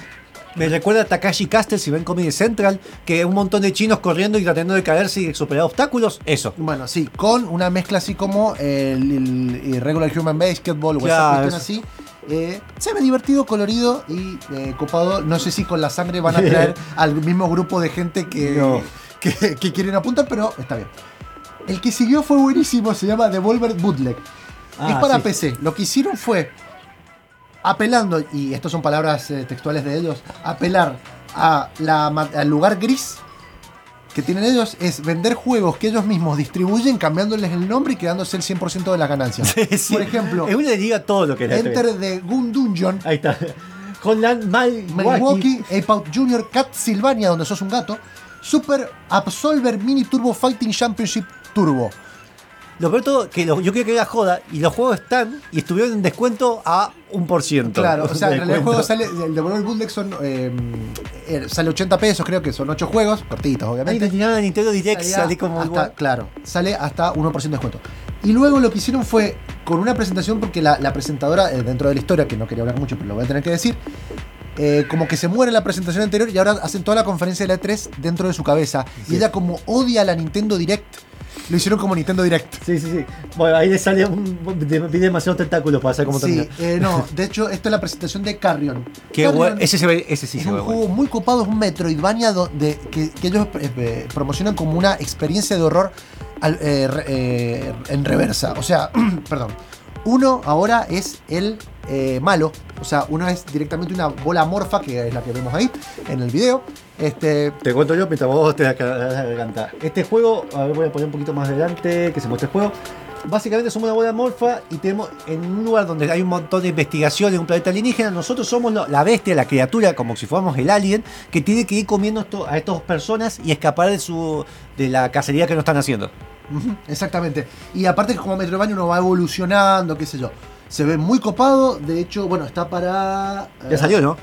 Me recuerda a Takashi Castle si ven Comedy Central, que un montón de chinos corriendo y tratando de caerse y superar obstáculos. Eso. Bueno, sí, con una mezcla así como el, el- el Regular Human Basketball o esa así. Eh, se ve divertido, colorido y eh, copado. No sé si con la sangre van a traer al mismo grupo de gente que, No. que, que quieren apuntar, pero está bien. El que siguió fue buenísimo, se llama Devolver Bootleg. Ah, es para sí. PC. Lo que hicieron fue apelando, y estas son palabras eh, textuales de ellos, apelar a la al lugar gris que tienen ellos es vender juegos que ellos mismos distribuyen cambiándoles el nombre y quedándose el 100% de las ganancias. Sí. Por ejemplo, Es una liga todo lo que era. Enter the Goon Dungeon, Ahí está. Holland Milwaukee. Ape Out Junior, Cat Sylvania, donde sos un gato, Super Absolver Mini Turbo Fighting Championship Turbo. Lo peor de todo, que yo creo que era joda y los juegos están y estuvieron en descuento a un por ciento. Claro, o sea, de en realidad el juego sale, el Devolver Bootleg son, eh, eh, sale 80 pesos, creo que son 8 juegos, cortitos Ahí obviamente. le tiraron a Nintendo Direct, Salía salí como hasta- igual. Claro, sale hasta 1% de descuento. Y luego lo que hicieron fue con una presentación, porque la, la presentadora, eh, dentro de la historia, que no quería hablar mucho, pero lo voy a tener que decir, eh, como que se muere la presentación anterior y ahora hacen toda la conferencia de la E3 dentro de su cabeza. Y ella como odia la Nintendo Direct, lo hicieron como Nintendo Direct. Sí, sí, sí. Bueno, ahí le sale un. Vi demasiados tentáculos para saber cómo Sí, eh, no, de hecho, esto es la presentación de Carrion. Qué Carrion bueno. Ese, se ve, ese sí es se ve un bueno. juego muy copado, es un Metroidvania donde, que, que ellos eh, eh, promocionan como una experiencia de horror al- eh, re- eh, en reversa. O sea, perdón. Uno ahora es el eh, malo. O sea, uno es directamente una bola morfa, que es la que vemos ahí en el video. Este, Te cuento yo mientras vos te das la garganta. Este juego, a ver, voy a poner un poquito más adelante que se muestre el juego. Básicamente somos una bola morfa y tenemos en un lugar donde hay un montón de investigación en un planeta alienígena. Nosotros somos la bestia, la criatura, como si fuéramos el alien, que tiene que ir comiendo a estas personas y escapar de su de la cacería que nos están haciendo. Exactamente. Y aparte que como Metroidvania uno va evolucionando, qué sé yo. Se ve muy copado. De hecho, bueno, está para. Ya eh, salió, ¿no?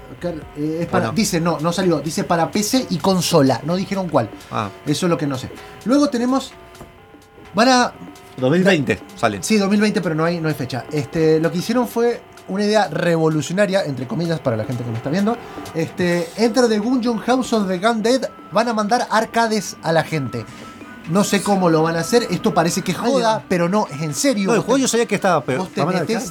Eh, es para, Bueno. Dice, no, no salió. Dice para PC y consola. No dijeron cuál. Ah, Eso es lo que no sé. Luego tenemos. Van a. 2020 salen. Sí, 2020, pero no hay, no hay fecha. Este, lo que hicieron fue una idea revolucionaria, entre comillas, para la gente que me está viendo. Este, Enter the Gungeon House of the Gun Dead van a mandar arcades a la gente. No sé cómo lo van a hacer. Esto parece que es joda, pero no, es en serio. No, el juego te- yo sabía que estaba, pero. Vos te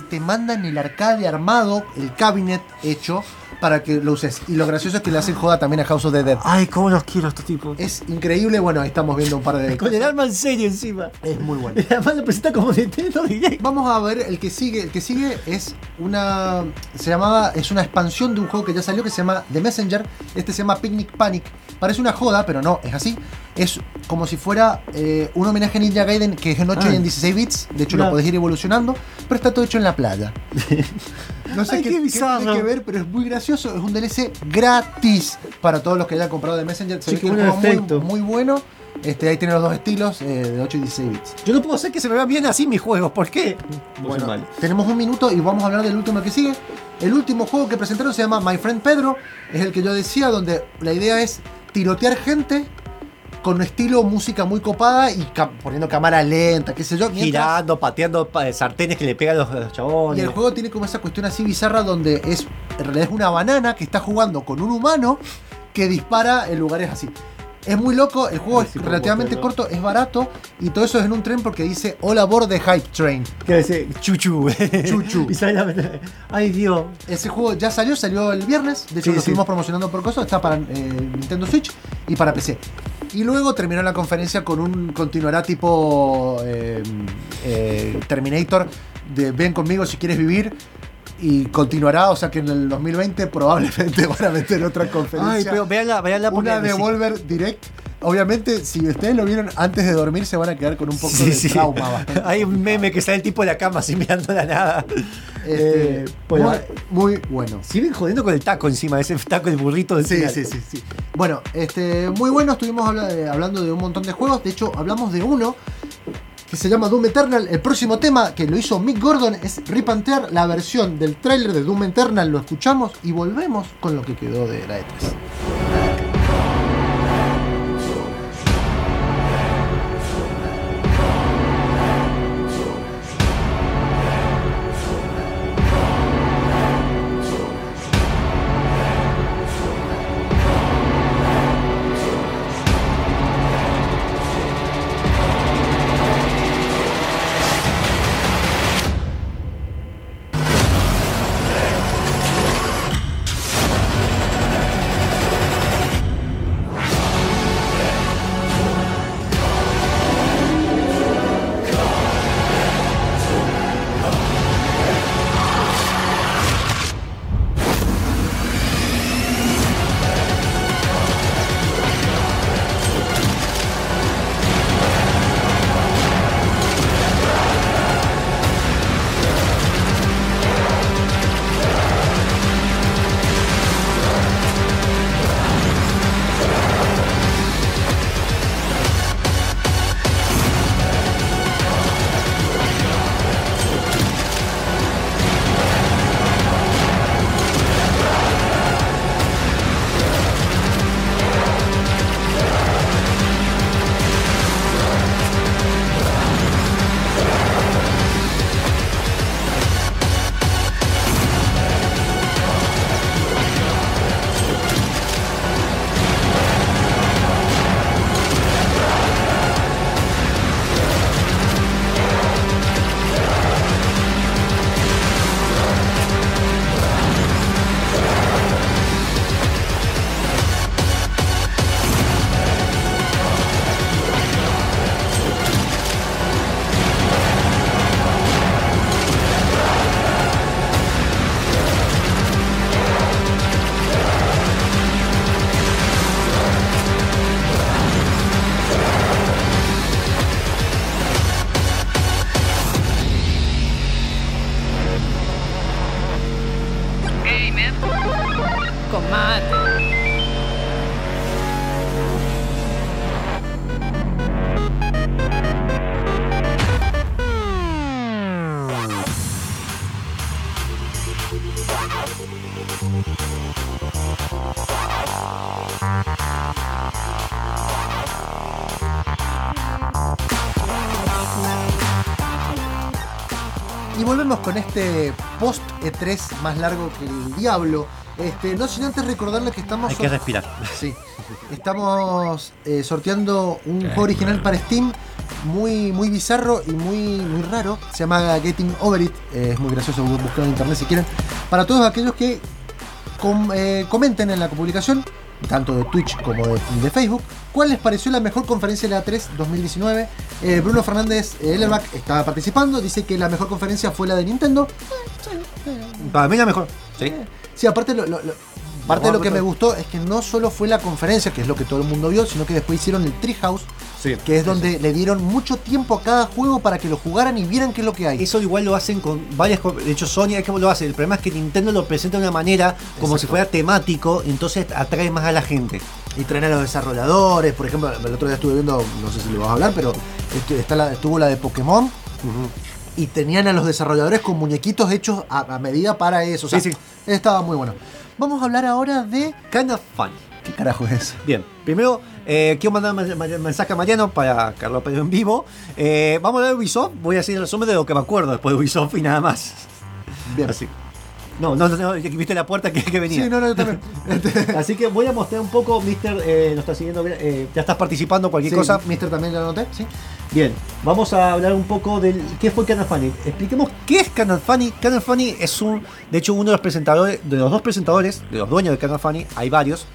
te mandan el arcade armado, el cabinet hecho, para que lo uses. Y lo gracioso es que le hacen joda también a House of the Dead. Ay, cómo los quiero a estos tipos. Es increíble, bueno, ahí estamos viendo un par de... Con el arma en serio encima. Es muy bueno. Además lo presenta como Nintendo Direct. Vamos a ver el que sigue. El que sigue es una. Se llamaba. Es una expansión de un juego que ya salió que se llama The Messenger. Este se llama Picnic Panic. Parece una joda, pero no, es así. Es como si fuera eh, un homenaje a Ninja Gaiden que es en 8 Ah. y en 16 bits. De hecho, No. lo podés ir evolucionando. Pero está todo hecho en la playa. No sé Ay, qué, qué qué tiene que ver, pero es muy gracioso. Es un DLC gratis para todos los que hayan comprado The Messenger. Se Sí, ve que es un juego muy, efecto. muy bueno. Este, ahí tiene los dos estilos, eh, de 8 y 16 bits. Yo no puedo hacer que se me vean bien así mis juegos. ¿Por qué? Bueno, mal. tenemos un minuto y vamos a hablar del último que sigue. El último juego que presentaron se llama My Friend Pedro. Es el que yo decía, donde la idea es tirotear gente con un estilo música muy copada y ca- poniendo cámara lenta, qué sé yo. mientras- Girando, pateando pa- sartenes que le pegan a los, los y chabones. el juego tiene como esa cuestión así bizarra donde es en realidad es una banana que está jugando con un humano que dispara en lugares así. Es muy loco, el juego es sí, relativamente corto, es barato y todo eso es en un tren porque dice All aboard the Hype Train. Que dice chuchu. Chuchu. y sale la... Ay, Dios. Ese juego ya salió, salió el viernes. De hecho, Sí, lo sí. estuvimos promocionando por cosas. Está para eh, Nintendo Switch y para PC. Y luego terminó la conferencia con un. Continuará tipo eh, eh, Terminator. De ven conmigo si quieres vivir. Y continuará, o sea que en el 2020 probablemente van a meter otra conferencia. Ay, pero veanla, veanla porque una me- Devolver Direct. Obviamente, si ustedes lo vieron antes de dormir, se van a quedar con un poco Sí, de sí. trauma. Hay un meme que sale el tipo de la cama así mirando la nada. Este, Eh, bueno, muy, muy bueno. siguen jodiendo con el taco encima, ese taco del burrito del Sí, sí, sí, sí. Bueno, este, muy bueno, estuvimos habla- eh, hablando de un montón de juegos, de hecho hablamos de uno que se llama Doom Eternal. El próximo tema que lo hizo Mick Gordon es Rip and Tear, la versión del tráiler de Doom Eternal, lo escuchamos y volvemos con lo que quedó de la E E3. Y volvemos con este post E3 más largo que el diablo. Este, no sin antes recordarles que estamos. Hay que respirar. Sí. Estamos eh, sorteando un juego original para Steam muy, muy bizarro y muy, muy raro. Se llama Getting Over It. Eh, es muy gracioso buscarlo en internet si quieren. Para todos aquellos que com- eh, comenten en la publicación, tanto de Twitch como de, de Facebook, cuál les pareció la mejor conferencia de la 3 2019. Eh, Bruno Fernández eh, Ellerback estaba participando. Dice que la mejor conferencia fue la de Nintendo. Para mí la mejor. Sí. Sí, aparte lo, lo- lo- parte de lo que me gustó es que no solo fue la conferencia, que es lo que todo el mundo vio, sino que después hicieron el Treehouse, que es donde le dieron mucho tiempo a cada juego para que lo jugaran y vieran qué es lo que hay. Eso igual lo hacen con varias. co- De hecho, Sony es como lo hace. El problema es que Nintendo lo presenta de una manera como Exacto. si fuera temático, entonces atrae más a la gente. Y traen a los desarrolladores, por ejemplo, el otro día estuve viendo, no sé si le vas a hablar, pero está la, estuvo la de Pokémon. Y tenían a los desarrolladores con muñequitos hechos a, a medida para eso. O sea, Sí, sí. Estaba muy bueno. Vamos a hablar ahora de. Kind of fun. ¿Qué carajo es eso? Bien, primero eh, quiero mandar un men- men- mensaje a Mariano para Carlos Pedro en vivo. Eh, vamos a de Ubisoft. Voy a hacer el resumen de lo que me acuerdo después de Ubisoft y nada más. Bien. Así. No, no, no, viste la puerta que, que venía. Sí, no, no, yo también. Así que voy a mostrar un poco, Mister, eh, nos está siguiendo, eh, ya estás participando, cualquier sí, cosa. Mister también lo anoté, sí. Bien, vamos a hablar un poco del qué fue Canal Funny. Expliquemos qué es Canal Funny. Canal Funny es un, de hecho, uno de los presentadores, de los dos presentadores, de los dueños de Canal Funny, hay varios,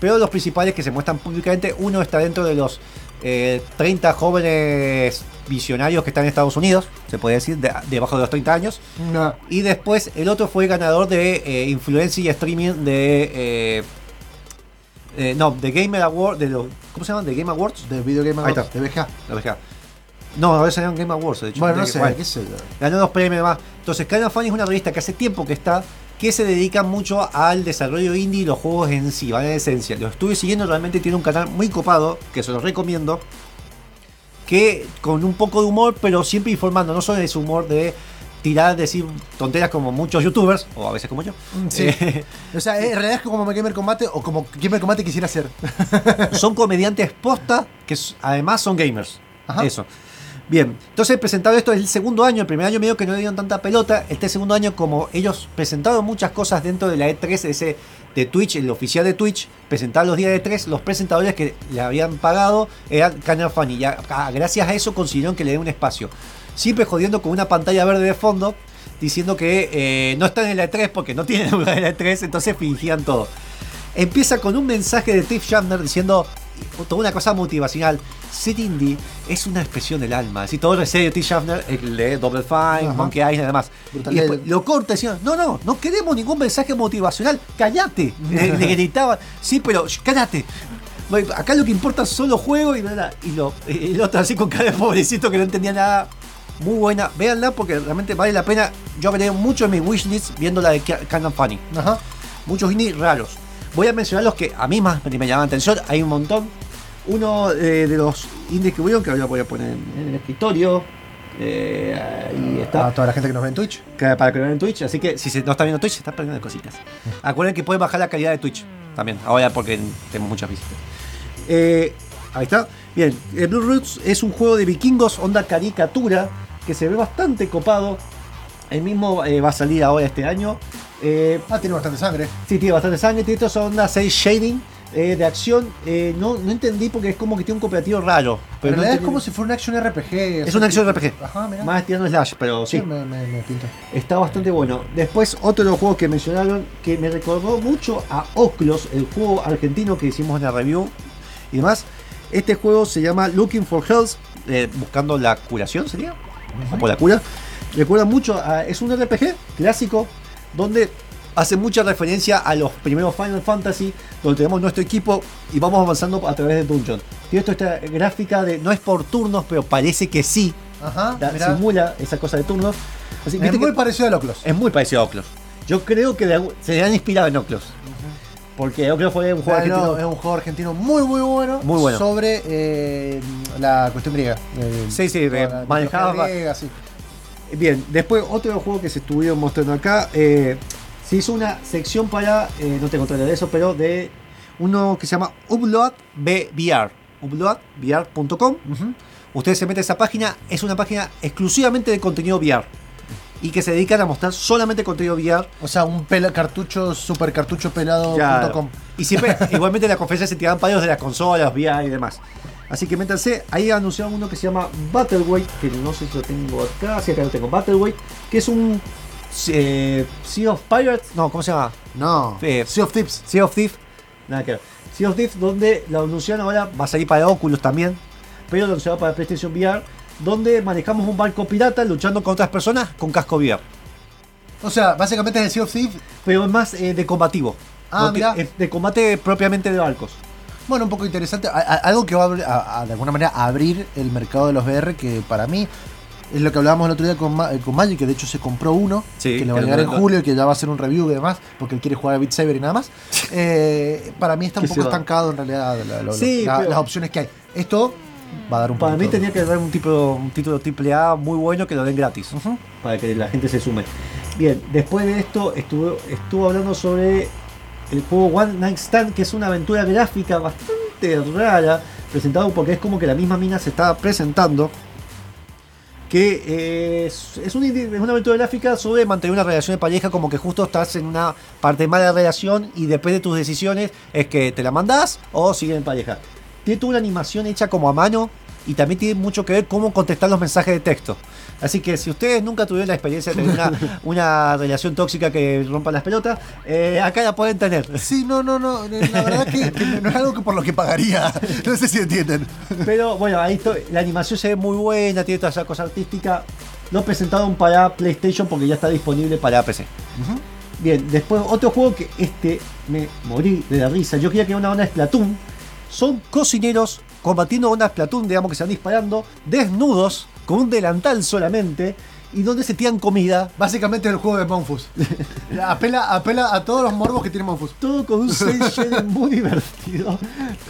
pero los principales que se muestran públicamente, uno está dentro de los eh, 30 jóvenes visionarios que están en Estados Unidos, se puede decir, de- debajo de los 30 años. No. Y después el otro fue ganador de eh, influencia y streaming de... eh, eh, no, de Gamer Award, de los, ¿cómo se llaman? De Game Awards. De Video Game Ahí Awards, está. de VGA. La VGA. No, a veces eran Game Awards, de hecho. Bueno, no De- sé, qué sé yo. Ganó dos premios más. Entonces, Canal Funny es una revista que hace tiempo que está, que se dedica mucho al desarrollo indie y los juegos en sí, van en esencia. Lo estuve siguiendo, realmente tiene un canal muy copado, que se los recomiendo. Que con un poco de humor, pero siempre informando, no solo ese humor de tirar, decir tonteras como muchos youtubers, o a veces como yo. Sí. Eh, O sea, en realidad es como Gamer Combate o como Gamer Combate quisiera ser. son comediantes posta que además son gamers. Ajá. Eso. Bien, entonces presentado esto es el segundo año, el primer año medio que no dieron tanta pelota, este segundo año como ellos presentaron muchas cosas dentro de la E3, ese de Twitch, el oficial de Twitch, presentaban los días de E3, los presentadores que le habían pagado eran Canal Funny, y a- a- gracias a eso consiguieron que le den un espacio. Siempre jodiendo con una pantalla verde de fondo, diciendo que eh, no están en la E3 porque no tienen lugar en la E3, entonces fingían todo. Empieza con un mensaje de Tiff Shamner diciendo toda una cosa motivacional. Ser indie es una expresión del alma. Así todo el serio Shamner, el de Double Fine, Ajá. Monkey Island y demás. Brutal Y después lo corta diciendo, no, no, no queremos ningún mensaje motivacional. Cállate. le, le gritaban, sí, pero cállate. Acá lo que importa son los juegos y nada. Y lo, y el otro así con cara de pobrecito que no entendía nada. Muy buena, véanla porque realmente vale la pena. Yo agregué mucho en mi wishlist viendo la de Canon Funny. Ajá. Muchos indies raros. Voy a mencionar los que a mí más me llaman la atención. Hay un montón. Uno eh, de los indies que hubieron, que ahora voy a poner en, el escritorio. Eh, ahí está. A toda la gente que nos ve en Twitch. Que- para que lo vean en Twitch. Así que si se no está viendo Twitch, se está perdiendo de cositas. Acuerden que pueden bajar la calidad de Twitch también. Ahora porque tenemos muchas visitas. Eh, ahí está. Bien, el Blue Roots es un juego de vikingos, onda caricatura, que se ve bastante copado. El mismo eh, va a salir ahora este año. Eh, Ah, tiene bastante sangre. Sí, tiene bastante sangre. Tiene esta onda 6 shading eh, de acción. Eh, no, no entendí porque es como que tiene un cooperativo raro. Pero en no realidad es como si fuera un action RPG. Es una acción RPG. Ajá. Más tirando slash, pero sí. Sí, me, me, me pinta. Está bastante bueno. Después, otro de los juegos que mencionaron que me recordó mucho a Oclos, el juego argentino que hicimos en la review y demás. Este juego se llama Looking for Health, eh, buscando la curación, ¿sería? O por la cura. Recuerda mucho, a- es un RPG clásico donde hace mucha referencia a los primeros Final Fantasy, donde tenemos nuestro equipo y vamos avanzando a través de Dungeon. Tiene esto esta gráfica de, no es por turnos, pero parece que sí, Ajá, simula esa cosa de turnos. Así, Es muy parecido a Loclos. es muy parecido a Oclos. Yo creo que de se han inspirado en Oclos. Porque Oclos fue un juego Ah, no, argentino. es un juego argentino muy muy bueno. Muy bueno. Sobre eh, la cuestión griega. Eh, Sí, sí, eh, manejaba- sí. Bien, después otro juego que se estuvieron mostrando acá. eh, se hizo una sección para, eh, no tengo trailer de eso, pero de uno que se llama Upload VR. Uploadvr.com. Ustedes se meten a esa página, es una página exclusivamente de contenido VR. Y que se dedican a mostrar solamente contenido VR. O sea, un pela- cartucho, super cartucho. Claro. Y siempre, igualmente en la conferencia se tiraban palios de las consolas, VR y demás. Así que métanse, ahí anunciaron uno que se llama Battleweight, que no sé si lo tengo acá, sí acá lo tengo, Battleweight, que es un eh, Sea of Pirates, no, ¿cómo se llama? No, Eh, Sea of Thieves. Sea of Thieves, nada que ver. Sea of Thieves, donde la anunciaron ahora, va a salir para Oculus también, pero lo anunciaron para PlayStation VR, donde manejamos un barco pirata luchando con otras personas con casco VR. O sea, básicamente es el Sea of Thieves. Pero es más eh, de combativo. Ah, es de combate propiamente de barcos. Bueno, un poco interesante. A- a- algo que va a, a- a- de alguna manera a abrir el mercado de los VR, que para mí es lo que hablábamos el otro día con, Ma- eh, con Magic, que de hecho se compró uno, Sí, que le va a llegar en julio y que ya va a hacer un review y demás, porque él quiere jugar a Beat Saber y nada más. Eh, para mí está un poco estancado en realidad la- lo- Sí, la- pero- las opciones que hay. Esto va a dar un Para mí tenía que dar un, tipo, un título AAA muy bueno que lo den gratis. Para que la gente se sume. Bien, después de esto estuvo, estuvo hablando sobre el juego One Night Stand, que es una aventura gráfica bastante rara, presentado porque es como que la misma mina se estaba presentando. Que eh, es, es una, es una aventura gráfica sobre mantener una relación de pareja, como que justo estás en una parte mala de relación y depende de tus decisiones, es que te la mandás o siguen en pareja. Tiene toda una animación hecha como a mano y también tiene mucho que ver cómo contestar los mensajes de texto. Así que si ustedes nunca tuvieron la experiencia de tener una, una relación tóxica que rompa las pelotas, eh, acá la pueden tener. Sí, no, no, no. La verdad que, que no es algo que por lo que pagaría. No sé si entienden. Pero bueno, ahí estoy. la animación se ve muy buena, tiene toda esa cosa artística. Lo presentaron para PlayStation porque ya está disponible para PC. Bien, después otro juego que este me morí de la risa. Yo quería que una onda Splatoon. Son cocineros combatiendo ondas Splatoon, digamos que se van disparando, desnudos, con un delantal solamente, y donde se tiran comida. Básicamente el juego de Monfus. apela, apela a todos los morbos que tiene Monfus. Todo con un cel shading muy divertido.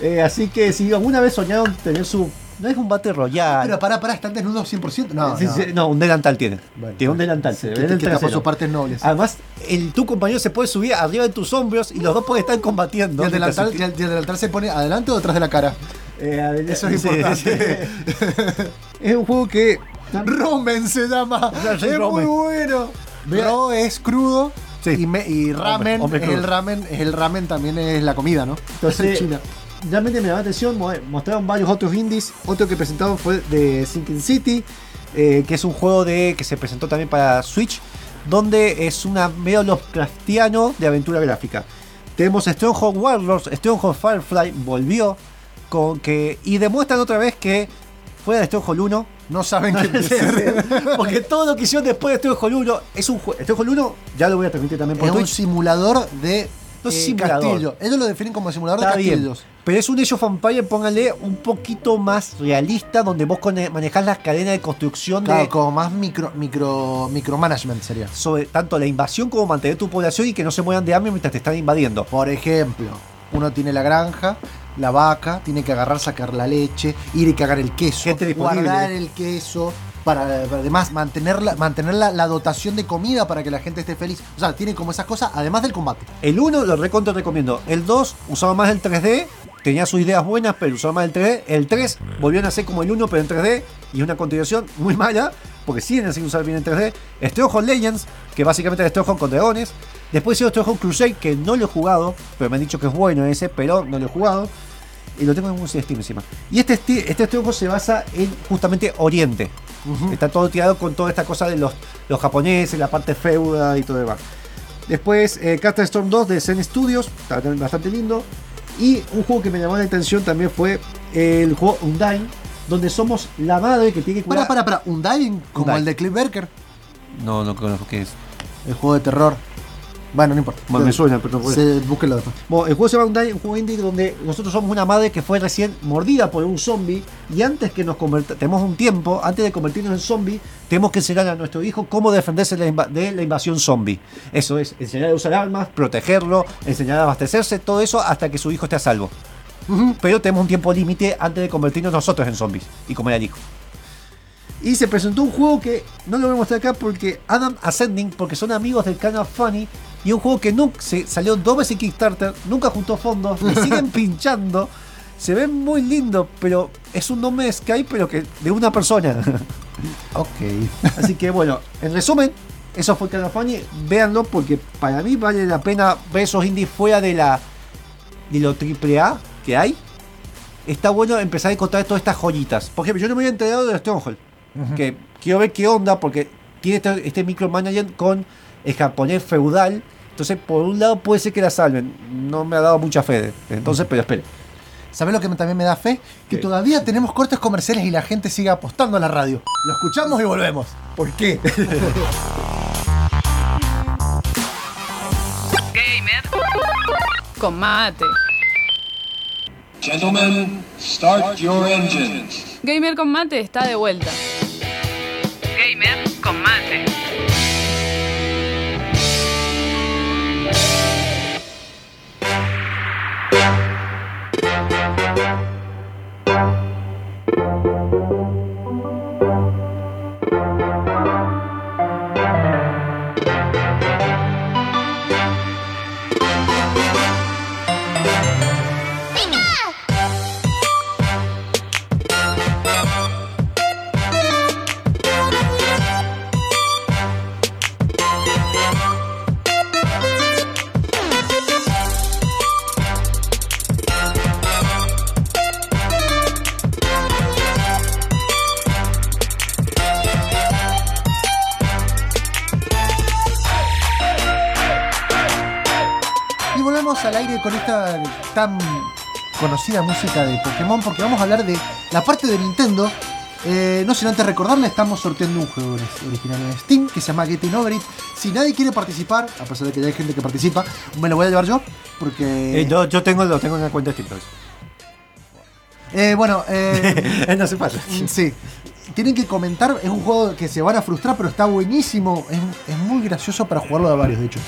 Eh, así que si alguna vez soñaron tener su. No es un Battle Royale. Pero pará, pará, ¿están desnudos 100%? No, Sí, no. sí, no, un delantal tiene. Bueno, tiene un delantal. Sí, se que- que tapa sus partes nobles. Además, el, tu compañero se puede subir arriba de tus hombros y los dos pueden estar combatiendo. ¿Y el, delantal, y el- y el delantal se pone adelante o detrás de la cara? Eh, Eso es importante. es un juego que. Romen se llama. Es Romen. muy bueno. Ro es crudo. Sí. Y, me- y ramen, hombre el ramen, el ramen también es la comida, ¿no? Entonces, China. Realmente me llamó la atención. mo- Mostraron varios otros indies. Otro que presentaron fue de Sinking City, eh, que es un juego de que se presentó también para Switch, donde es una medio Lovecraftiano de aventura gráfica. Tenemos Stronghold Warlords, Stronghold Firefly volvió con que y demuestran otra vez que fuera de Stronghold 1 No saben qué hacer. Porque todo lo que hicieron después de Stronghold 1 es un juego. Stronghold 1 ya lo voy a transmitir también por Es un Twitch. simulador de No eh, simulador. castillo. Ellos lo definen como simulador Está de bien. castillos. Pero es un Age of Empires, póngale un poquito más realista, donde vos manejás las cadenas de construcción Claro, de como más micro, micro, micromanagement sería. sobre tanto la invasión como mantener tu población y que no se mueran de hambre mientras te están invadiendo. Por ejemplo, uno tiene la granja, la vaca, tiene que agarrar, sacar la leche, ir y cagar el queso, guardar el queso, para, además mantener, la, mantener la, dotación de comida para que la gente esté feliz. O sea, tiene como esas cosas, además del combate. El 1 lo recontra recomiendo. El 2 usaba más el 3D, tenía sus ideas buenas, pero usaba más el 3D. El 3 volvió a ser como el 1, pero en 3D, y una continuación muy mala, porque siguen sin usar bien el 3D. Stronghold Legends, que básicamente es Stronghold con dragones. Después hicieron Stronghold Crusade, que no lo he jugado, pero me han dicho que es bueno ese, pero no lo he jugado. Y lo tengo en un Steam encima. Y este, este se basa en justamente Oriente. Está todo tirado con toda esta cosa de los, los japoneses, la parte feuda y todo demás. Después, eh, Castle Storm 2 de Zen Studios, también bastante lindo. Y un juego que me llamó la atención también fue el juego Undyne, donde somos la madre que tiene que Para, cuidar. para, para, Undyne, como Undyne. el de Cliff Barker, No, no conozco qué es. el juego de terror. Bueno, no importa. Bueno, me suena, pero no puede- búsquenlo después. Bueno, el juego se llama Undying, un juego indie donde nosotros somos una madre que fue recién mordida por un zombie y antes que nos convertamos, tenemos un tiempo, antes de convertirnos en zombie, tenemos que enseñar a nuestro hijo cómo defenderse de la, inva- de la invasión zombie. Eso es, enseñar a usar armas, protegerlo, enseñar a abastecerse, todo eso hasta que su hijo esté a salvo. Pero tenemos un tiempo límite antes de convertirnos nosotros en zombies y comer al hijo. Y se presentó un juego que no lo voy a mostrar acá porque Adam Ascending, porque son amigos del canal Funny, y un juego que nunca se salió dos veces en Kickstarter, nunca juntó fondos, le siguen pinchando. Se ve muy lindo, pero es un nombre de Skype, pero que de una persona. Ok. Así que bueno, en resumen, eso fue Canal Funny. Véanlo porque para mí vale la pena ver esos indies fuera de la de lo triple A que hay. Está bueno empezar a encontrar todas estas joyitas. Por ejemplo, yo no me había enterado de Stronghold. Que quiero ver qué onda porque tiene este, este micromanager con el japonés feudal. Entonces, por un lado puede ser que la salven. No me ha dado mucha fe. de- Entonces, pero espere. ¿Sabés lo que también me da fe? Que ¿Qué? todavía tenemos cortes comerciales y la gente sigue apostando a la radio. Lo escuchamos y volvemos. ¿Por qué? Gamer. Con mate. Gentlemen, start your engines. Gamer con mate está de vuelta. Gamer con mate. Al aire con esta tan conocida música de Pokémon porque vamos a hablar de la parte de Nintendo. Eh, no sin antes recordarle, estamos sorteando un juego original en Steam que se llama Getting Over It. Si nadie quiere participar, a pesar de que ya hay gente que participa, me lo voy a llevar yo porque... Eh, yo, yo tengo, lo tengo en la cuenta de Steam. Eh, bueno, eh, no hace falta. sí. Tienen que comentar, es un juego que se van a frustrar, pero está buenísimo. Es, es muy gracioso para jugarlo a varios, de hecho.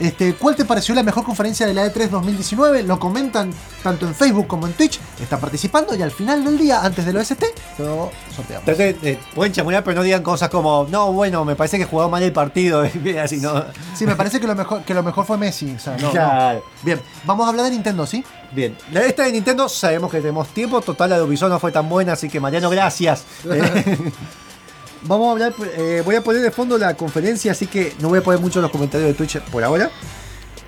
Este, ¿Cuál te pareció la mejor conferencia de la E3 2019? Lo comentan tanto en Facebook como en Twitch. Está participando y al final del día, antes del OST, lo sorteamos. Entonces, eh, pueden chamulear, pero no digan cosas como, no, bueno, me parece que jugó mal el partido. así, no. Sí, me parece que lo mejor, que lo mejor fue Messi. o sea, no, no. Claro. Bien, vamos a hablar de Nintendo, ¿sí? Bien, la esta de Nintendo sabemos que tenemos tiempo. Total, la de Ubisoft no fue tan buena, así que Mariano, gracias. Vamos a hablar, eh, voy a poner de fondo la conferencia, así que no voy a poner mucho los comentarios de Twitch por ahora.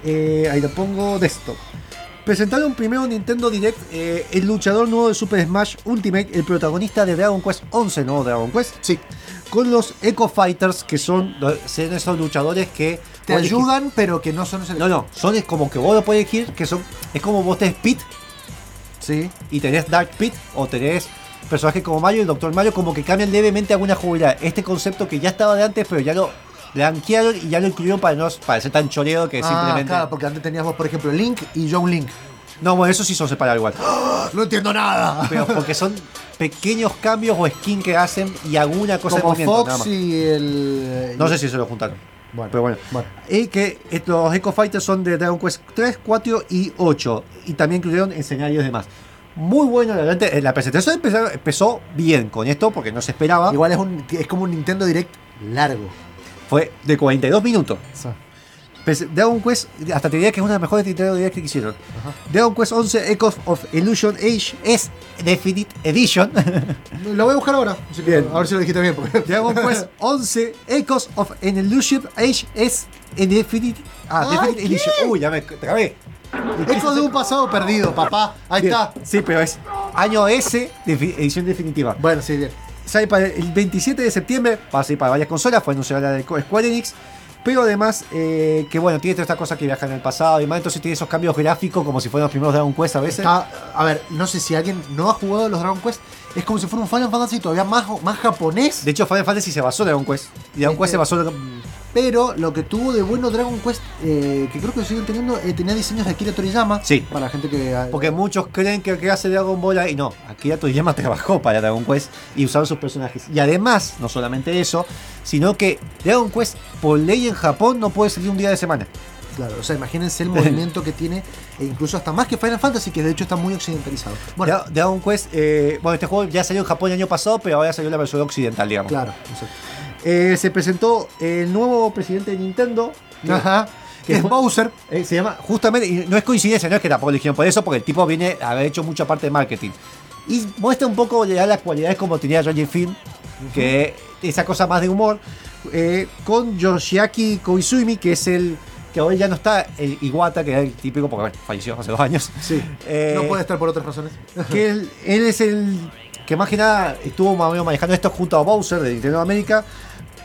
Eh, ahí lo pongo desktop. Presentaron primero Nintendo Direct eh, el luchador nuevo de Super Smash Ultimate, el protagonista de Dragon Quest 11, ¿no? Dragon Quest. Sí. Con los Echo Fighters, que son, son esos luchadores que Te ayudan, pero que no son... No, no, son es como que vos lo puedes elegir, que son. Es como vos tenés Pit Sí. y tenés Dark Pit, o tenés personajes como Mario y el Dr. Mario, como que cambian levemente alguna jugabilidad. Este concepto que ya estaba de antes, pero ya lo blanquearon y ya lo incluyeron para no para ser tan choreo que Ah, simplemente. claro, porque antes tenías vos, por ejemplo, Link y John Link. No, bueno, eso sí son separados igual. No entiendo nada. Pero porque son pequeños cambios o skin que hacen y alguna cosa de Como movimiento. nada Fox y el... No sé si se lo juntaron. Bueno, Pero bueno. bueno. Y que estos Echo Fighters son de Dragon Quest 3, 4 y 8. Y también incluyeron escenarios demás. Muy bueno, la verdad. La presentación empezó, empezó bien con esto porque no se esperaba. Igual es, un, es como un Nintendo Direct largo. Fue de 42 minutos. Sí. Pese- Dragon Quest, hasta te diría que es una de las mejores Nintendo Direct que hicieron. Dragon Quest 11 Echoes of Illusion Age es Definite Edition. Lo voy a buscar ahora. Bien. A ver si lo dijiste bien. porque- Dragon Quest 11 Echoes of an Illusion Age es Definite, ah, ¿qué? Edition. Uy, ya me trabé. Eco de un pasado perdido, papá. Ahí Bien. está. Sí, pero es año S, edición definitiva. Bueno, sí, bien. Sale para el 27 de septiembre, va a salir para varias consolas, fue anunciada la de Square Enix. Pero además, eh, que bueno, tiene todas estas cosas que viajan en el pasado y más, entonces tiene esos cambios gráficos como si fueran los primeros Dragon Quest a veces. Está- a ver, no sé si alguien no ha jugado los Dragon Quest. Es como si fuera un Final Fantasy todavía más, más japonés. De hecho, Final Fantasy se basó en Dragon Quest. Y Dragon Este- Quest se basó en... Pero lo que tuvo de bueno Dragon Quest, eh, que creo que siguen teniendo, eh, tenía diseños de Akira Toriyama. Sí. Para la gente que. Porque muchos creen que el que hace Dragon Ball y no, Akira Toriyama trabajó para Dragon Quest y usaron sus personajes. Y además, no solamente eso, sino que Dragon Quest por ley en Japón no puede salir un día de semana. Claro, o sea, imagínense el movimiento que tiene, e incluso hasta más que Final Fantasy, que de hecho está muy occidentalizado. Bueno, Dra- Dragon Quest, eh, bueno, este juego ya salió en Japón el año pasado, pero ahora salió la versión occidental, digamos. claro, exacto. Eh, se presentó el nuevo presidente de Nintendo. que- Ajá. que es Bowser. Eh, se llama, justamente, y no es coincidencia, no es que tampoco eligieron por eso, porque el tipo viene a haber hecho mucha parte de marketing. Y muestra un poco, da las cualidades como tenía Roger Film, que esa cosa más de humor, eh, con Yoshiaki Koizumi, que es el que ahora ya no está el Iwata, que era el típico, porque bueno, falleció hace dos años. Sí. Eh, no puede estar por otras razones. que él, él es el que más que nada estuvo manejando esto junto a Bowser de Nintendo América,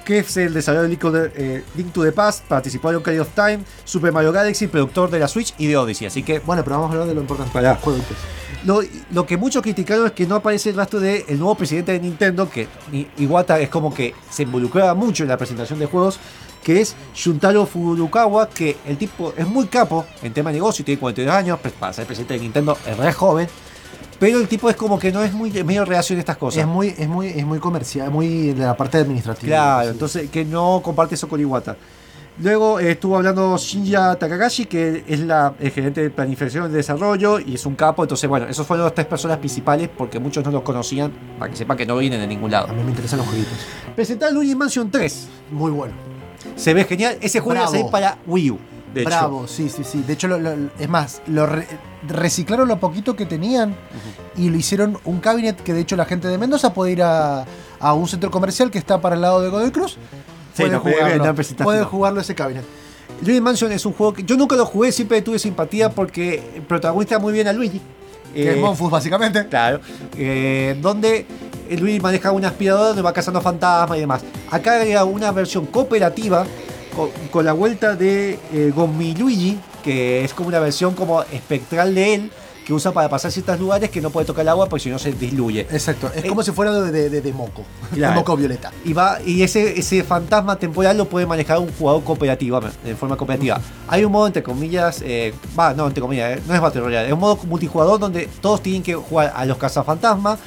que es el desarrollador de Link, to the- eh, Link to the Past, participó en Ocarina of Time, Super Mario Galaxy, productor de la Switch y de Odyssey. Así que Bueno, pero vamos a hablar de lo importante. Pará. Jueguitos. lo, lo que muchos criticaron es que no aparece el rastro del nuevo presidente de Nintendo, que Iwata es como que se involucraba mucho en la presentación de juegos, que es Shuntaro Furukawa, que el tipo es muy capo en tema de negocio, tiene 42 años, pues, para ser presidente de Nintendo es re joven, pero el tipo es como que no es muy medio reacio en estas cosas. Es muy, es muy, es muy comercial, muy de la parte administrativa. Claro, Sí. entonces que no comparte eso con Iwata. Luego eh, estuvo hablando Shinya Takagashi, que es la, el gerente de planificación y desarrollo y es un capo. Entonces, bueno, esos fueron las tres personas principales porque muchos no los conocían, para que sepan que no vienen de ningún lado. A mí me interesan los jueguitos. Presentar Luigi Mansion 3. Muy bueno. Se ve genial. Ese juego va a salir para Wii U. De hecho. Bravo, sí, sí, sí. De hecho, lo- lo- es más, lo re- reciclaron lo poquito que tenían y lo hicieron un cabinet que de hecho la gente de Mendoza puede ir a, a un centro comercial que está para el lado de Godoy Cruz. Sí, Puede no, jugarlo, no puede jugarlo ese cabinet. Luigi Mansion es un juego que yo nunca lo jugué, siempre tuve simpatía porque el protagonista muy bien a Luigi. Que es Eh, Monfus, básicamente. Claro. Eh, donde Luigi maneja una aspiradora donde va cazando fantasmas y demás. Acá hay una versión cooperativa con, la vuelta de eh, Gommi Luigi, que es como una versión como espectral de él, que usa para pasar ciertos lugares que no puede tocar el agua porque si no se disluye. Exacto. Es Eh, como si fuera de, de, de- de moco. Claro. De moco violeta. Y va y ese, ese fantasma temporal lo puede manejar un jugador cooperativo, de forma cooperativa. Hay un modo entre comillas, eh, va, no, entre comillas, eh, no es Battle Royale, es un modo multijugador donde todos tienen que jugar a los cazafantasmas,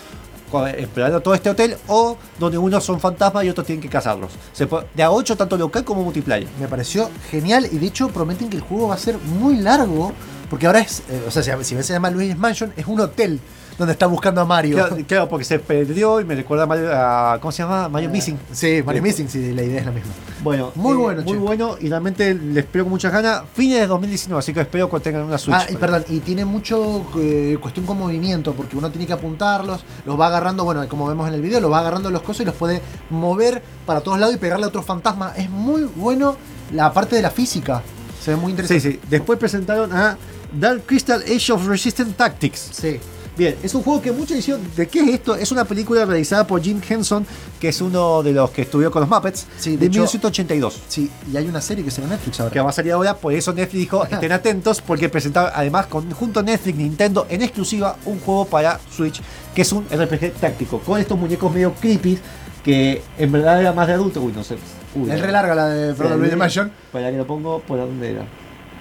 explorando todo este hotel, o donde unos son fantasmas y otros tienen que cazarlos. Se puede- de a 8 tanto local como multiplayer. Me pareció genial y de hecho prometen que el juego va a ser muy largo. Porque ahora es, eh, o sea, si, si se llama Luigi's Mansion, es un hotel donde está buscando a Mario. Claro, claro, porque se perdió y me recuerda a, Mario- a- ¿cómo se llama? Mario Missing. Sí, Mario Missing, sí, la idea es la misma. Bueno, Muy eh, bueno, muy che. bueno y realmente les espero con muchas ganas. Fines de 2019, así que espero que tengan una Switch. Ah, y perdón, y tiene mucho eh, cuestión con movimiento, porque uno tiene que apuntarlos, los va agarrando, bueno, como vemos en el video, los va agarrando los cosas y los puede mover para todos lados y pegarle a otros fantasmas. Es muy bueno la parte de la física. Se ve muy Sí, interesante. sí. Después presentaron a Dark Crystal Age of Resistance Tactics. Sí. Bien, es un juego que muchos hicieron. ¿De qué es esto? Es una película realizada por Jim Henson, que es uno de los que estudió con los Muppets, Sí, de de, hecho- 1982. Sí, y hay una serie que se llama Netflix ahora. Que va a salir ahora, por eso Netflix dijo: estén atentos, porque presentaron además con, junto a Netflix Nintendo en exclusiva un juego para Switch, que es un RPG táctico, con estos muñecos medio creepy, que en verdad era más de adulto. Uy, no sé. Uy, Es re larga la de Luigi's Mansion. Para que lo pongo, ¿por dónde era?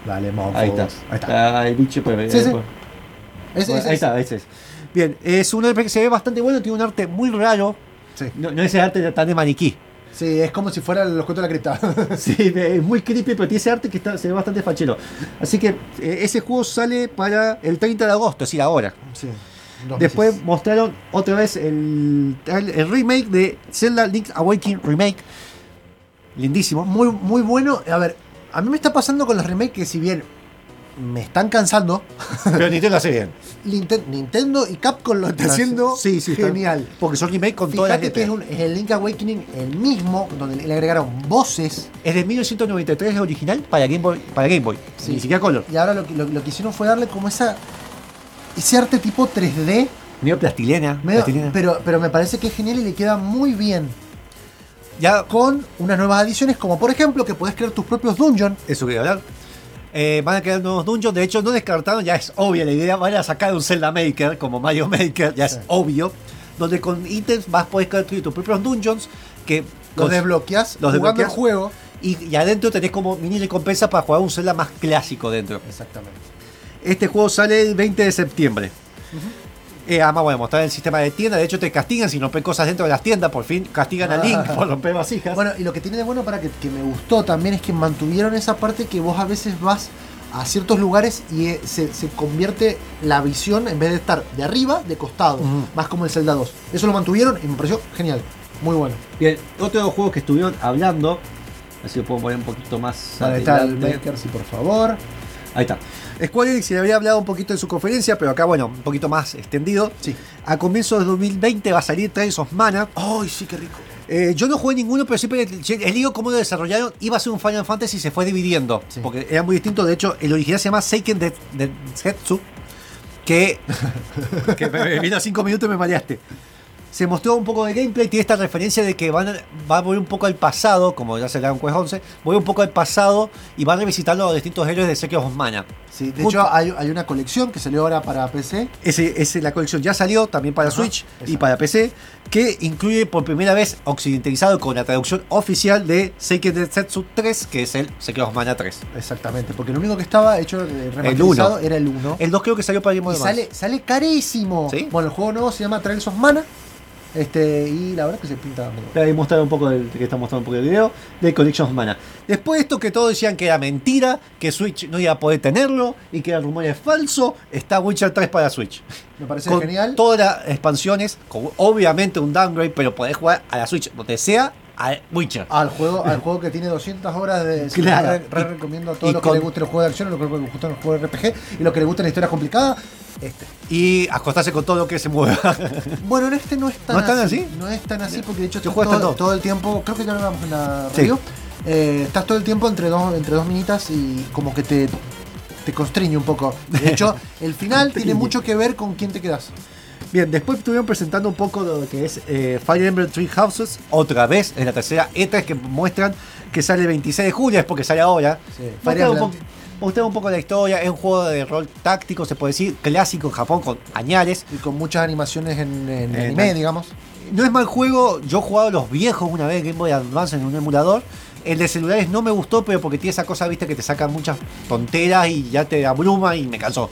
Dale, monfos. Ahí está. Ahí está. Ah, el bicho, pues, Sí, sí. Ese- Bueno, ese ahí es. está, ese es. Bien, es un RPG que se ve bastante bueno, tiene un arte muy raro. Sí. No, no es ese arte tan de maniquí. Sí, es como si fuera los cuentos de la cripta. Sí, es muy creepy, pero tiene ese arte que está, se ve bastante fachero. Así que eh, ese juego sale para el 30 de agosto, es decir, ahora. sí. Después meses. mostraron otra vez el, el remake de Zelda Link's Awakening Remake. Lindísimo. muy, muy bueno. A ver, a mí me está pasando con los remakes que si bien me están cansando, Pero Nintendo hace bien. Ninten- Nintendo y Capcom lo está haciendo Sí, sí, está- genial. Porque son remake con todas las que es, letras. un- es el Link Awakening el mismo, donde le agregaron voces. Es de 1993 es original para Game Boy, para Game Boy Sí. ni siquiera Color. Y ahora lo, que- lo, lo que hicieron fue darle como esa ese arte tipo 3D. Medio plastilena. medio- plastilina. pero, pero me parece que es genial y le queda muy bien. Ya Con unas nuevas adiciones, como por ejemplo que puedes crear tus propios dungeons. Eso quería hablar. Eh, van a crear nuevos dungeons. De hecho, no descartaron, ya es obvia la idea. Van a sacar un Zelda Maker como Mario Maker, ya Sí. es obvio. Donde con ítems vas a poder construir tus propios dungeons que Los desbloqueas los jugando el juego. Y, y adentro tenés como mini recompensa para jugar un Zelda más clásico dentro. Exactamente. Este juego sale el 20 de septiembre. Eh, además, bueno, mostrar el sistema de tienda. De hecho, te castigan si rompes cosas dentro de las tiendas. Por fin castigan a Link por romper vasijas. Bueno, y lo que tiene de bueno para que, que me gustó también es que mantuvieron esa parte que vos a veces vas a ciertos lugares y eh, se, se convierte la visión, en vez de estar de arriba, de costado. Más como el Zelda 2. Eso lo mantuvieron y me pareció genial. Muy bueno. Bien, otro de los juegos que estuvieron hablando. Así lo puedo poner un poquito más. Vale, está el sí, por favor. Ahí está. Square Enix se le había hablado un poquito en su conferencia, pero acá, bueno, un poquito más extendido. Sí. A comienzos de 2020 va a salir Trails of Mana. ¡Ay, sí, qué rico! Eh, yo no jugué ninguno, pero siempre el, digo cómo lo desarrollaron. Iba a ser un Final Fantasy y se fue dividiendo. Sí. Porque era muy distinto. De hecho, el original se llama Seiken de, de Zetsu. Que, que me, me vino a 5 minutos y me mareaste. Se mostró un poco de gameplay. Tiene esta referencia de que van, a- va a volver un poco al pasado. Como ya se le un Quest 11. Vuelve un poco al pasado y van a los distintos héroes de Secret of Mana. Sí, de Junto- hecho hay, hay una colección que salió ahora para PC. Ese, ese- la colección ya salió también para Ajá, Switch y exacto. para PC, que incluye por primera vez occidentalizado con la traducción oficial de Seiken Densetsu 3, que es el Secret of Mana 3. Exactamente, porque lo único que estaba hecho eh, El remasterizado 1. era el 1. El 2 creo que salió para Game Y Boy sale carísimo. ¿Sí? Bueno, el juego nuevo se llama Trails of Mana. Este, y la verdad que se pinta muy Te voy a mostrar un poco del que está mostrando un poco del video de Collection of Mana. Después de esto que todos decían que era mentira, que Switch no iba a poder tenerlo y que el rumor es falso, está Witcher 3 para Switch. Me parece con genial. todas las expansiones, con obviamente un downgrade, pero podés jugar a la Switch donde sea a Witcher. Al juego, al juego que tiene 200 horas de. Claro. re- re- recomiendo a todos los que les guste los juegos de acción, los que les gustan los juegos de RPG y los que les gustan la historia complicada. Este. Y acostarse con todo lo que se mueva. Bueno, en este no es tan ¿No es tan así? No es tan así porque de hecho estás todo, el dos. todo el tiempo. Creo que ya lo hablamos en la Sí. review. eh, estás todo el tiempo entre dos, entre dos minitas y como que te, te constriñe un poco. De hecho, el final tiene mucho que ver con quién te quedas. Bien, después estuvieron presentando un poco de lo que es eh, Fire Emblem Three Houses, otra vez, en la tercera E3 que muestran que sale el 26 de julio, es porque sale ahora. Sí, Fire Emblem. Mostraron un poco la historia, es un juego de rol táctico, se puede decir, clásico en Japón con añales. Y con muchas animaciones en, en Eh, anime, digamos. No es mal juego, yo he jugado los viejos una vez Game Boy Advance en un emulador. El de celulares no me gustó, pero porque tiene esa cosa, viste, que te saca muchas tonteras y ya te abruma y me cansó.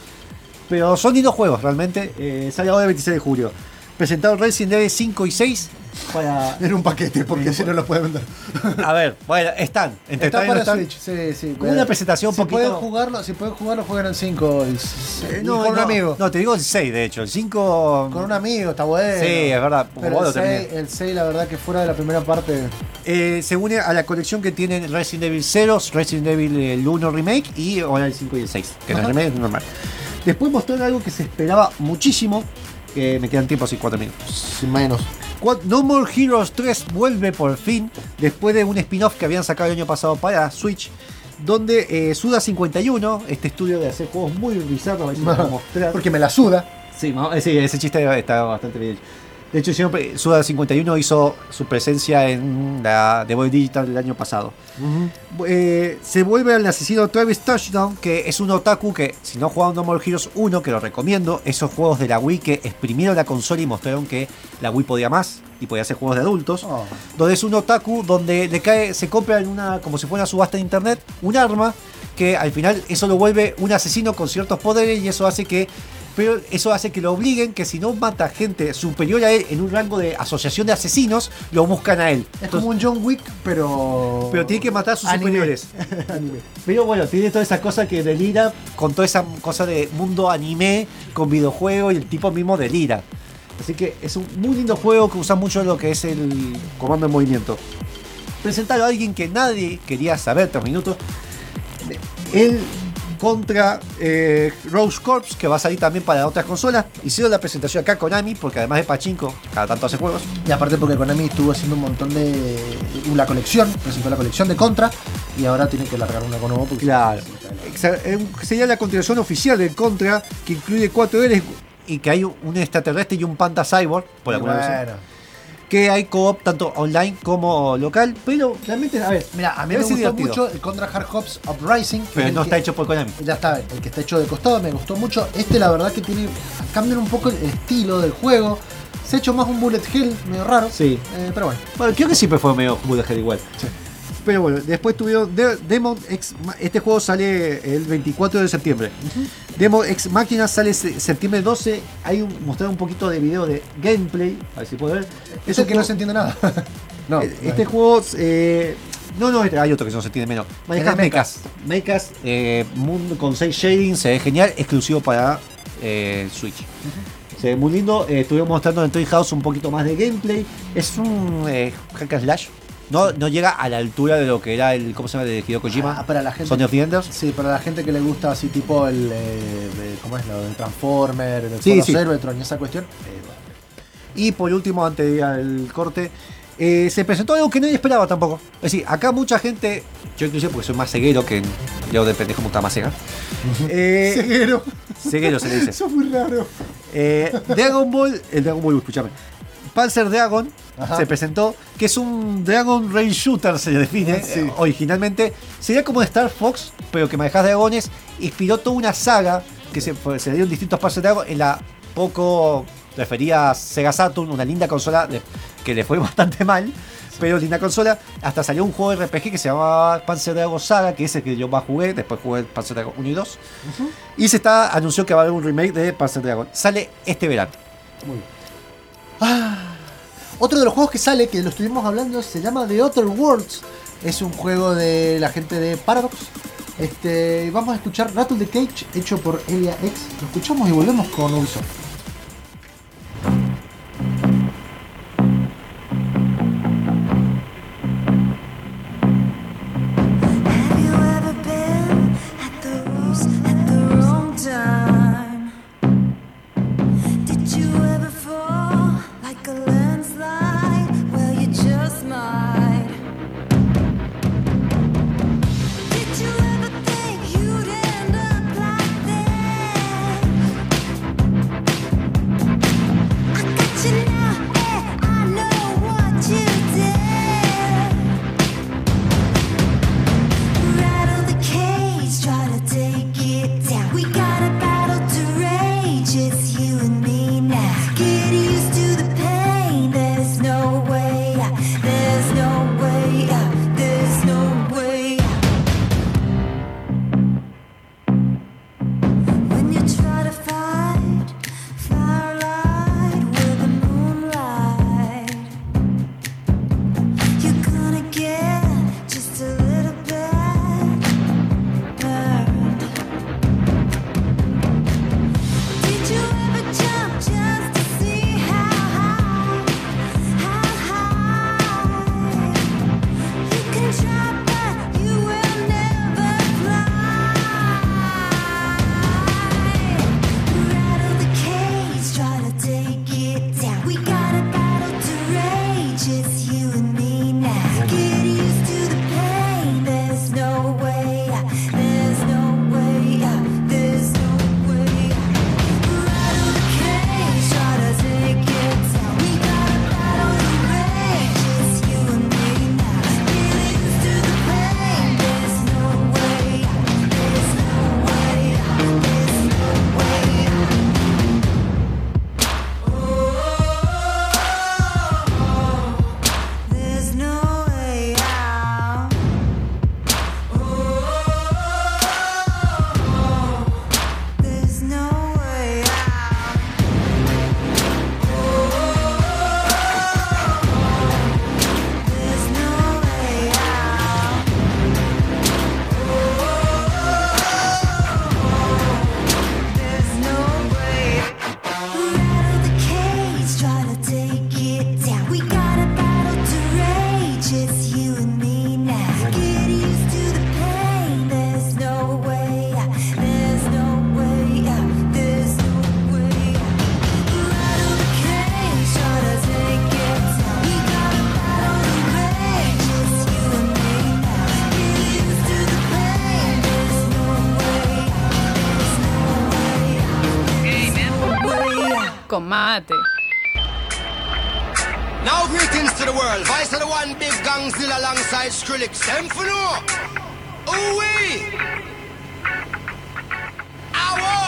Pero son lindos juegos, realmente. Eh, sale ahora el 26 de julio. Presentaron Resident Evil 5 y 6 para... En un paquete, porque si no lo pueden vender. A ver, bueno, están. Entre Está para están. Switch, sí, sí. Como una presentación un si poquito- Pueden jugarlo, si pueden jugarlo, juegan el 5. El, Eh, no, con un no, amigo. No, te digo el 6, de hecho. El 5... Con un amigo, está bueno. Sí, es verdad. Pero el 6, terminé. el 6, la verdad que fuera de la primera parte. Eh, se une a la colección que tienen Resident Evil 0, Resident Evil el 1 Remake y ahora el 5 y el 6, que no es remake, es normal. Después mostraron algo que se esperaba muchísimo, que me quedan tiempo así 4 minutos. Sin menos. No More Heroes 3 vuelve por fin, después de un spin-off que habían sacado el año pasado para Switch, donde eh, Suda 51, este estudio de hacer juegos muy bizarros, a mostrar. Porque me la suda. Sí, eh, sí, ese chiste está bastante bien. De hecho, siempre Suda 51 hizo su presencia en la The Boy Digital del año pasado. Eh, se vuelve al asesino Travis Touchdown, que es un otaku que, si no jugaron No More Heroes 1, que lo recomiendo, esos juegos de la Wii que exprimieron la consola y mostraron que la Wii podía más y podía hacer juegos de adultos. Oh. Donde es un otaku donde le cae, se compra en una, como si fuera una subasta de internet, un arma que al final eso lo vuelve un asesino con ciertos poderes y eso hace que pero eso hace que lo obliguen que si no mata gente superior a él en un rango de asociación de asesinos, lo buscan a él. Es como un John Wick, pero. Pero tiene que matar a sus Anime. superiores. Anime. Pero bueno, tiene toda esa cosa que delira con toda esa cosa de mundo anime con videojuego y el tipo mismo delira. Así que es un muy lindo juego que usa mucho lo que es el comando en movimiento. Presentaron a alguien que nadie quería saber, tres minutos. Él contra eh, Rose Corps, que va a salir también para otras consolas. Hicieron la presentación acá Konami, porque además de Pachinko, cada tanto hace juegos. Y aparte porque Konami estuvo haciendo un montón de. La colección, presentó la colección de Contra. Y ahora tiene que largar una con nuevo porque. Claro. Eh, Sería la continuación oficial del Contra, que incluye cuatro héroes y que hay un extraterrestre y un panda cyborg, por alguna razón. Que hay co-op tanto online como local, pero realmente, a ver, Mira, a mí me gustó divertido. mucho el Contra Hard Hops Uprising. Pero no que- está hecho por Konami. Ya está, el que está hecho de costado me gustó mucho. Este, la verdad, que tiene. Cambian un poco el estilo del juego. Se ha hecho más un bullet hell, medio raro. Sí. Eh, pero bueno. Bueno, creo que siempre fue medio Bullet Hell igual. Pero bueno, después tuvieron De- Demon X. Ma- Este juego sale el 24 de septiembre. Demon X Máquina sale se- septiembre 12. Hay un, mostrar un poquito de video de gameplay. A ver si puede ver. Es el un que no juego- se entiende nada. no, eh, Este juego. eh, no, no, este- hay otro que no se entiende menos. Manejas mechas. mechas. Eh, mundo con 6 shading, se ve genial, exclusivo para eh, Switch. Se ve muy lindo. estuvimos mostrando en Treehouse un poquito más de gameplay. Es un hack and slash. No, no llega a la altura de lo que era el. ¿Cómo se llama? De Hideo Kojima. Ah, para la gente. Sony of the Enders. Sí, para la gente que le gusta así tipo el. eh, de- ¿Cómo es lo del Transformer, el Sí, sí. Cybertron y esa cuestión? Eh, bueno. Y por último, antes de ir al corte, eh, se presentó algo que nadie esperaba tampoco. Es decir, acá mucha gente, yo inclusive porque soy más ceguero que yo de pendejo me gusta más cega. Eh, Ceguero. ceguero se le dice. Eso es muy raro. Eh, Dragon Ball, el Dragon Ball, escúchame. Panzer Dragon Ajá. se presentó, que es un Dragon Rain Shooter, se define Sí. eh, originalmente. Sería como de Star Fox, pero que manejas dragones. Inspiró toda una saga que se, se le dieron distintos Panzer Dragon en la poco refería a Sega Saturn, una linda consola de- que le fue bastante mal. Pero linda consola, hasta salió un juego de RPG que se llamaba Panzer Dragon Saga, que es el que yo más jugué, después jugué Panzer Dragon 1 y 2. Y se está anunció que va a haber un remake de Panzer Dragon. Sale este verano. Otro de los juegos que sale, que lo estuvimos hablando, se llama The Other Worlds. Es un juego de la gente de Paradox. Este, vamos a escuchar Rattle the Cage, hecho por Elia X. Lo escuchamos y volvemos con Ubisoft. Con mate. Now greetings to the world. Vice of the one big gangzilla alongside Skrillex. Them for. Ooh wee. Ow.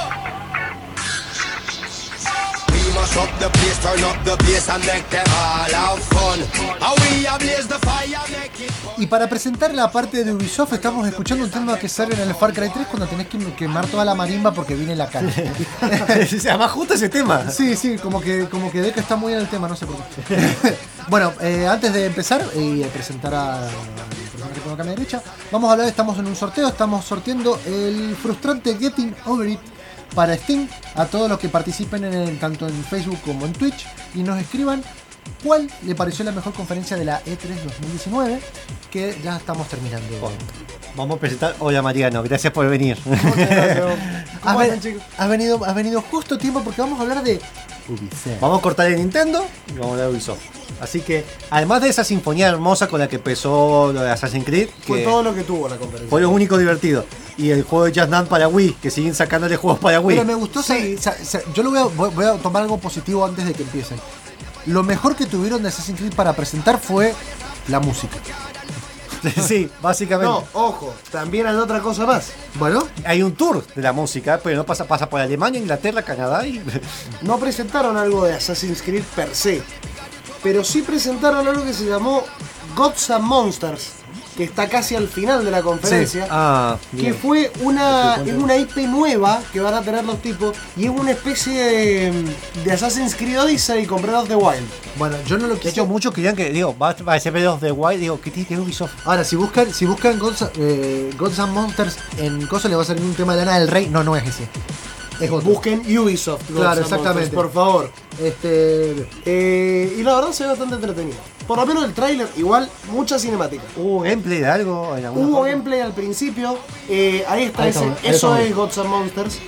We must up the place, turn up the bass and make them all have fun. How we ablaze the fire, make it Y para presentar la parte de Ubisoft estamos escuchando un tema que sale en el Far Cry 3 cuando tenés que quemar toda la marimba porque viene la cara. Se llama justo ese tema. Sí, sí, como que, como que Deca está muy en el tema, no sé por qué. bueno, eh, antes de empezar y de presentar a que tengo acá a mi derecha, vamos a hablar, estamos en un sorteo, estamos sorteando el frustrante Getting Over It para Steam a todos los que participen en el- tanto en Facebook como en Twitch y nos escriban cuál le pareció la mejor conferencia de la E E3 2019 que ya estamos terminando. Vamos a presentar. Hola Mariano, gracias por venir. Has, ven- has venido, has venido justo a tiempo porque vamos a hablar de Ubisoft. Vamos a cortar el Nintendo y vamos a hablar de Ubisoft. Así que, además de esa sinfonía hermosa con la que empezó lo de Assassin's Creed, Fue que todo lo que tuvo la conferencia. fue lo único divertido. Y el juego de Just Dance para Wii, que siguen sacándole juegos para Wii. Pero me gustó, sa- yo lo voy a, voy- voy a tomar algo positivo antes de que empiecen. Lo mejor que tuvieron de Assassin's Creed para presentar fue la música. sí, básicamente. No, ojo, también hay otra cosa más. Bueno, hay un tour de la música, pero no pasa, pasa por Alemania, Inglaterra, Canadá y. No presentaron algo de Assassin's Creed per se, pero sí presentaron algo que se llamó Gods and Monsters, que está casi al final de la conferencia. Ah, Que fue una, es una IP nueva que van a tener los tipos y es una especie de, de Assassin's Creed Odyssey con Breath of the Wild. Bueno, yo no lo De hecho, muchos querían que, digo, va, va a ser Breath of the Wild, digo, ¿qué tiene Ubisoft? Ahora, si buscan, si buscan Gods, eh, Gods and Monsters en cosa le va a salir un tema de Lana del Rey. No, no es ese. Es. Busquen Ubisoft. Gods Claro, exactamente. Monsters, por favor. Este. Eh, y la verdad se ve bastante entretenido. Por lo menos el tráiler, igual, mucha cinemática. ¿Hubo gameplay de algo? En alguna Hubo forma? gameplay al principio. eh, ahí está, Ahí ese- eso es Gods and Monsters.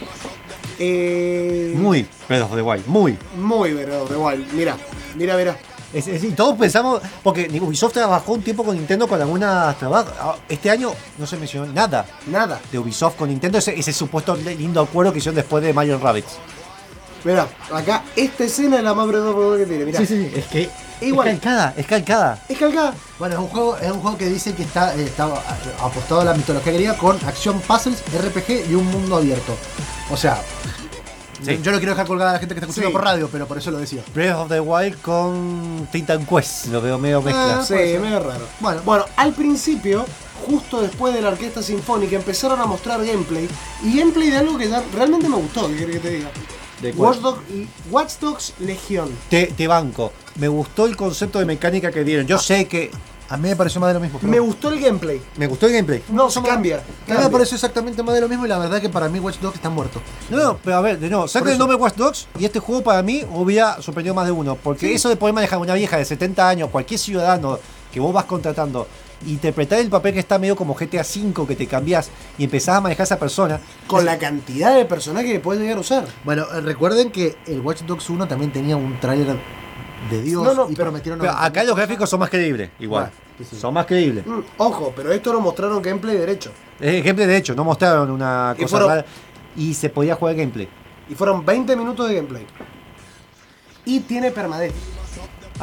Eh, Muy Breath of the Wild, muy. muy verdad, igual. Mira, mira, mira. Es, es- y todos pensamos, porque Ubisoft trabajó un tiempo con Nintendo con algunas trabajos. Este año no se mencionó nada Nada. de Ubisoft con Nintendo, ese, ese supuesto lindo acuerdo que hicieron después de Mario Rabbids. Mira, acá esta escena es la más verdadera que tiene. Mira. Sí, sí, es que Igual. es calcada, es calcada. Es calcada. Bueno, es un juego, es un juego que dice que está, eh, está apostado a la mitología griega con acción, puzzles, RPG y un mundo abierto. O sea, Sí. yo no quiero dejar colgada a la gente que está escuchando Sí. por radio, pero por eso lo decía. Breath of the Wild con Titan Quest, lo veo medio mezcla. Ah, Sí, puede ser. medio raro. Bueno, Bueno, al principio, justo después de la orquesta sinfónica, empezaron a mostrar gameplay. Y gameplay de algo que ya realmente me gustó, ¿qué querés que te diga? Watch, Dog- Watch Dogs Legion. Te, te banco. Me gustó el concepto de mecánica que dieron. Yo sé que a mí me pareció más de lo mismo. pero- Me gustó el gameplay. me gustó el gameplay. No, cambia. A mí cambia. me pareció exactamente más de lo mismo y la verdad que para mí Watch Dogs está muerto. No, no, pero a ver, de nuevo, saca el nombre Watch Dogs y este juego para mí hubiera sorprendido más de uno. Porque eso de poder manejar a una vieja de 70 años, cualquier ciudadano que vos vas contratando, interpretar el papel que está medio como GTA V, que te cambiás y empezás a manejar a esa persona. Con la cantidad de personajes que puedes llegar a usar. Bueno, eh, recuerden que el Watch Dogs 1 también tenía un tráiler de Dios No, no, y pero- prometieron Pero acá los gráficos son más creíbles, igual. Son más creíbles. Mm, ojo, pero esto lo mostraron gameplay derecho. Es gameplay de hecho, no mostraron una Y cosa fueron- rara y se podía jugar gameplay. Y fueron 20 minutos de gameplay. Y tiene permadeath.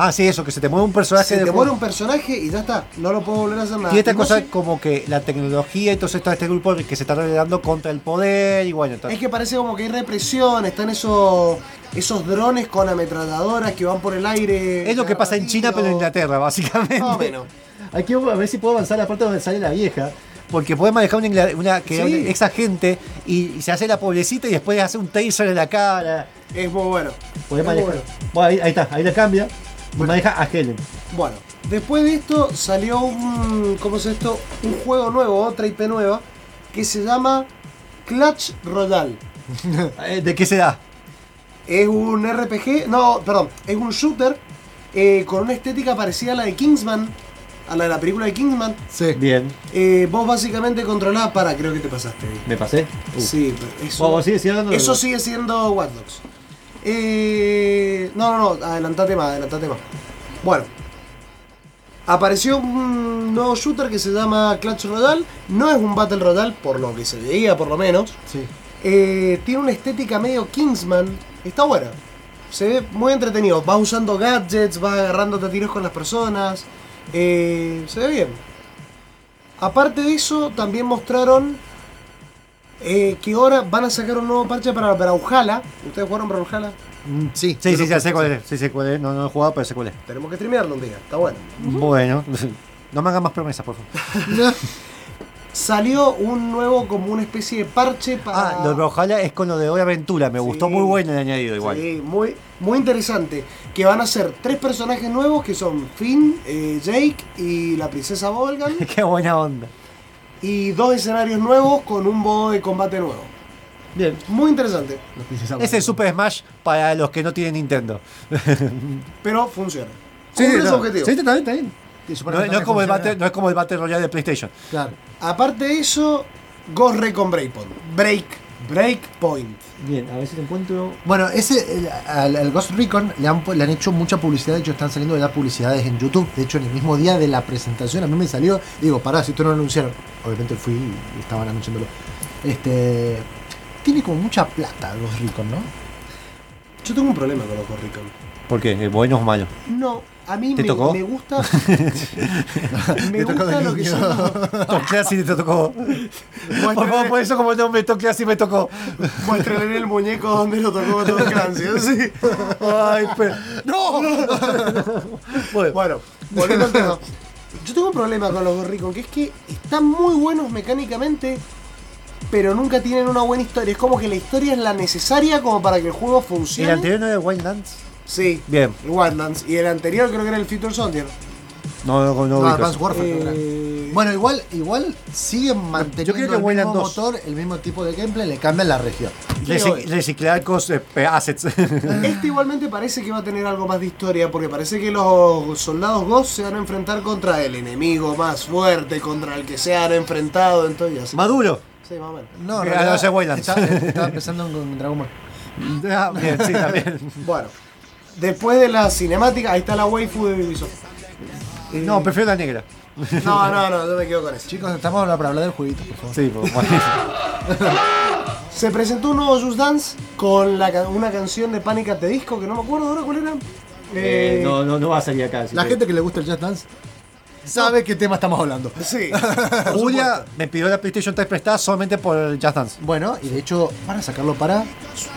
Ah, sí, eso, que se te mueve un personaje Se te juego. muere un personaje y ya está. No lo puedo volver a hacer nada. Y esta Y no cosa sé- como que la tecnología y todo este grupo que se está rebelando contra el poder y bueno, entonces- Es que parece como que hay represión, están esos esos drones con ametralladoras que van por el aire. es lo que pasa en China pero en Inglaterra, básicamente. Más o menos. Hay que ver si puedo avanzar la parte donde sale la vieja. Porque puede manejar una, una que Sí. ex agente y, y se hace la pobrecita y después hace un taser en la cara. Es muy bueno. Puede Es muy manejar. bueno. Bueno, ahí, ahí está, ahí la cambia. Y maneja a Helen. Bueno, después de esto salió un. ¿Cómo es esto? Un juego nuevo, otra IP nueva, que se llama Clutch Royale. Eh, ¿De qué se da? Es un RPG, no, perdón, es un shooter eh, con una estética parecida a la de Kingsman, a la de la película de Kingsman. Sí. Bien, Eh, vos básicamente controlás para, creo que te pasaste. ahí. me pasé. Uh. Sí, pero eso, sigue, de- eso sigue siendo Watch Dogs. Eh, no, no, no, adelantate más, adelantate más. Bueno, apareció un nuevo shooter que se llama Clutch Royale. No es un Battle Royale, por lo que se veía por lo menos. Sí. Eh, tiene una estética medio Kingsman. Está buena. Se ve muy entretenido. Vas usando gadgets, vas agarrándote a tiros con las personas. Eh, se ve bien. Aparte de eso, también mostraron Eh, que ahora van a sacar un nuevo parche para Brawlhalla. ¿Ustedes jugaron Brawlhalla? Sí, Sí, sí, ya sé cuál es. Sí, sé cuál es. No, no he jugado, pero sé cuál es. Tenemos que streamearlo un día, está bueno. Bueno, no me hagan más promesas, por favor. Salió un nuevo, como una especie de parche para. Ah, lo de Brawlhalla es con lo de Hoy Aventura. Me gustó Sí. muy bueno el añadido igual. Sí, muy, muy interesante. Que van a ser tres personajes nuevos que son Finn, eh, Jake y la princesa Volgan. Qué buena onda. Y dos escenarios nuevos con un modo de combate nuevo. Bien. Muy interesante. Es el Super Smash para los que no tienen Nintendo. Pero funciona. Sí, Cumple su no, objetivo. sí, está bien, está bien. No, es como el. Battle, no es como el Battle Royale de PlayStation. Claro. Aparte de eso, Ghost Recon Breakpoint. Break. Breakpoint. Bien, a ver si te encuentro. Bueno, ese, el- al, al Ghost Recon le han, pu- le han hecho mucha publicidad, de hecho están saliendo de las publicidades en YouTube. De hecho, en el mismo día de la presentación a mí me salió, digo, pará, si esto no lo anunciaron. Obviamente fui y estaban anunciándolo. Este. Tiene como mucha plata el Ghost Recon, ¿no? Yo tengo un problema con los Ghost Recon. ¿Por qué? ¿El bueno o malo? No, a mí ¿Te me, tocó? me gusta. me Me tocó gusta lo que Tom Clancy te tocó. Por favor, por eso como nombre Tom Clancy me tocó. Muéstrale el muñeco donde lo tocó Tom Clancy. ¿sí? Ay, pero. ¡No! bueno, Bueno, volviendo al tema. Yo tengo un problema con los Ghost Recon, que es que están muy buenos mecánicamente, pero nunca tienen una buena historia. Es como que la historia es la necesaria como para que el juego ¿El funcione. anterior no era Wildlands? Sí, Bien. el Wildlands. Y el anterior creo que era el Future Soldier. No, no, no, No, Advanced. Warfare. Eh, Bueno, igual, igual siguen manteniendo creo que el mismo Wayland 2. motor, el mismo tipo de gameplay, le cambian la región. Reci- reciclar cos, eh, assets. Este igualmente parece que va a tener algo más de historia, porque parece que los soldados Ghost se van a enfrentar contra el enemigo más fuerte, contra el que se han enfrentado, entonces ya sé. Maduro. Sí, más o menos. No, en no. Estaba, estaba pensando en Dragon Ball. Ah, bien, sí, también. Bueno, después de la cinemática, ahí está la waifu de Ubisoft. Eh, No, prefiero la negra. No, no, no, yo me quedo con eso. Chicos, estamos hablando para hablar del jueguito, por favor. Sí, pues, bueno. Se presentó un nuevo Just Dance con la ca- una canción de Panic at the Disco, que no me acuerdo ahora cuál era. Eh, Eh, no, no, no va a salir acá. así La que- gente que le gusta el Just Dance sabe qué tema estamos hablando. Sí. Julia me pidió la PlayStation 3 prestada solamente por el Just Dance. Bueno, y de hecho van a sacarlo para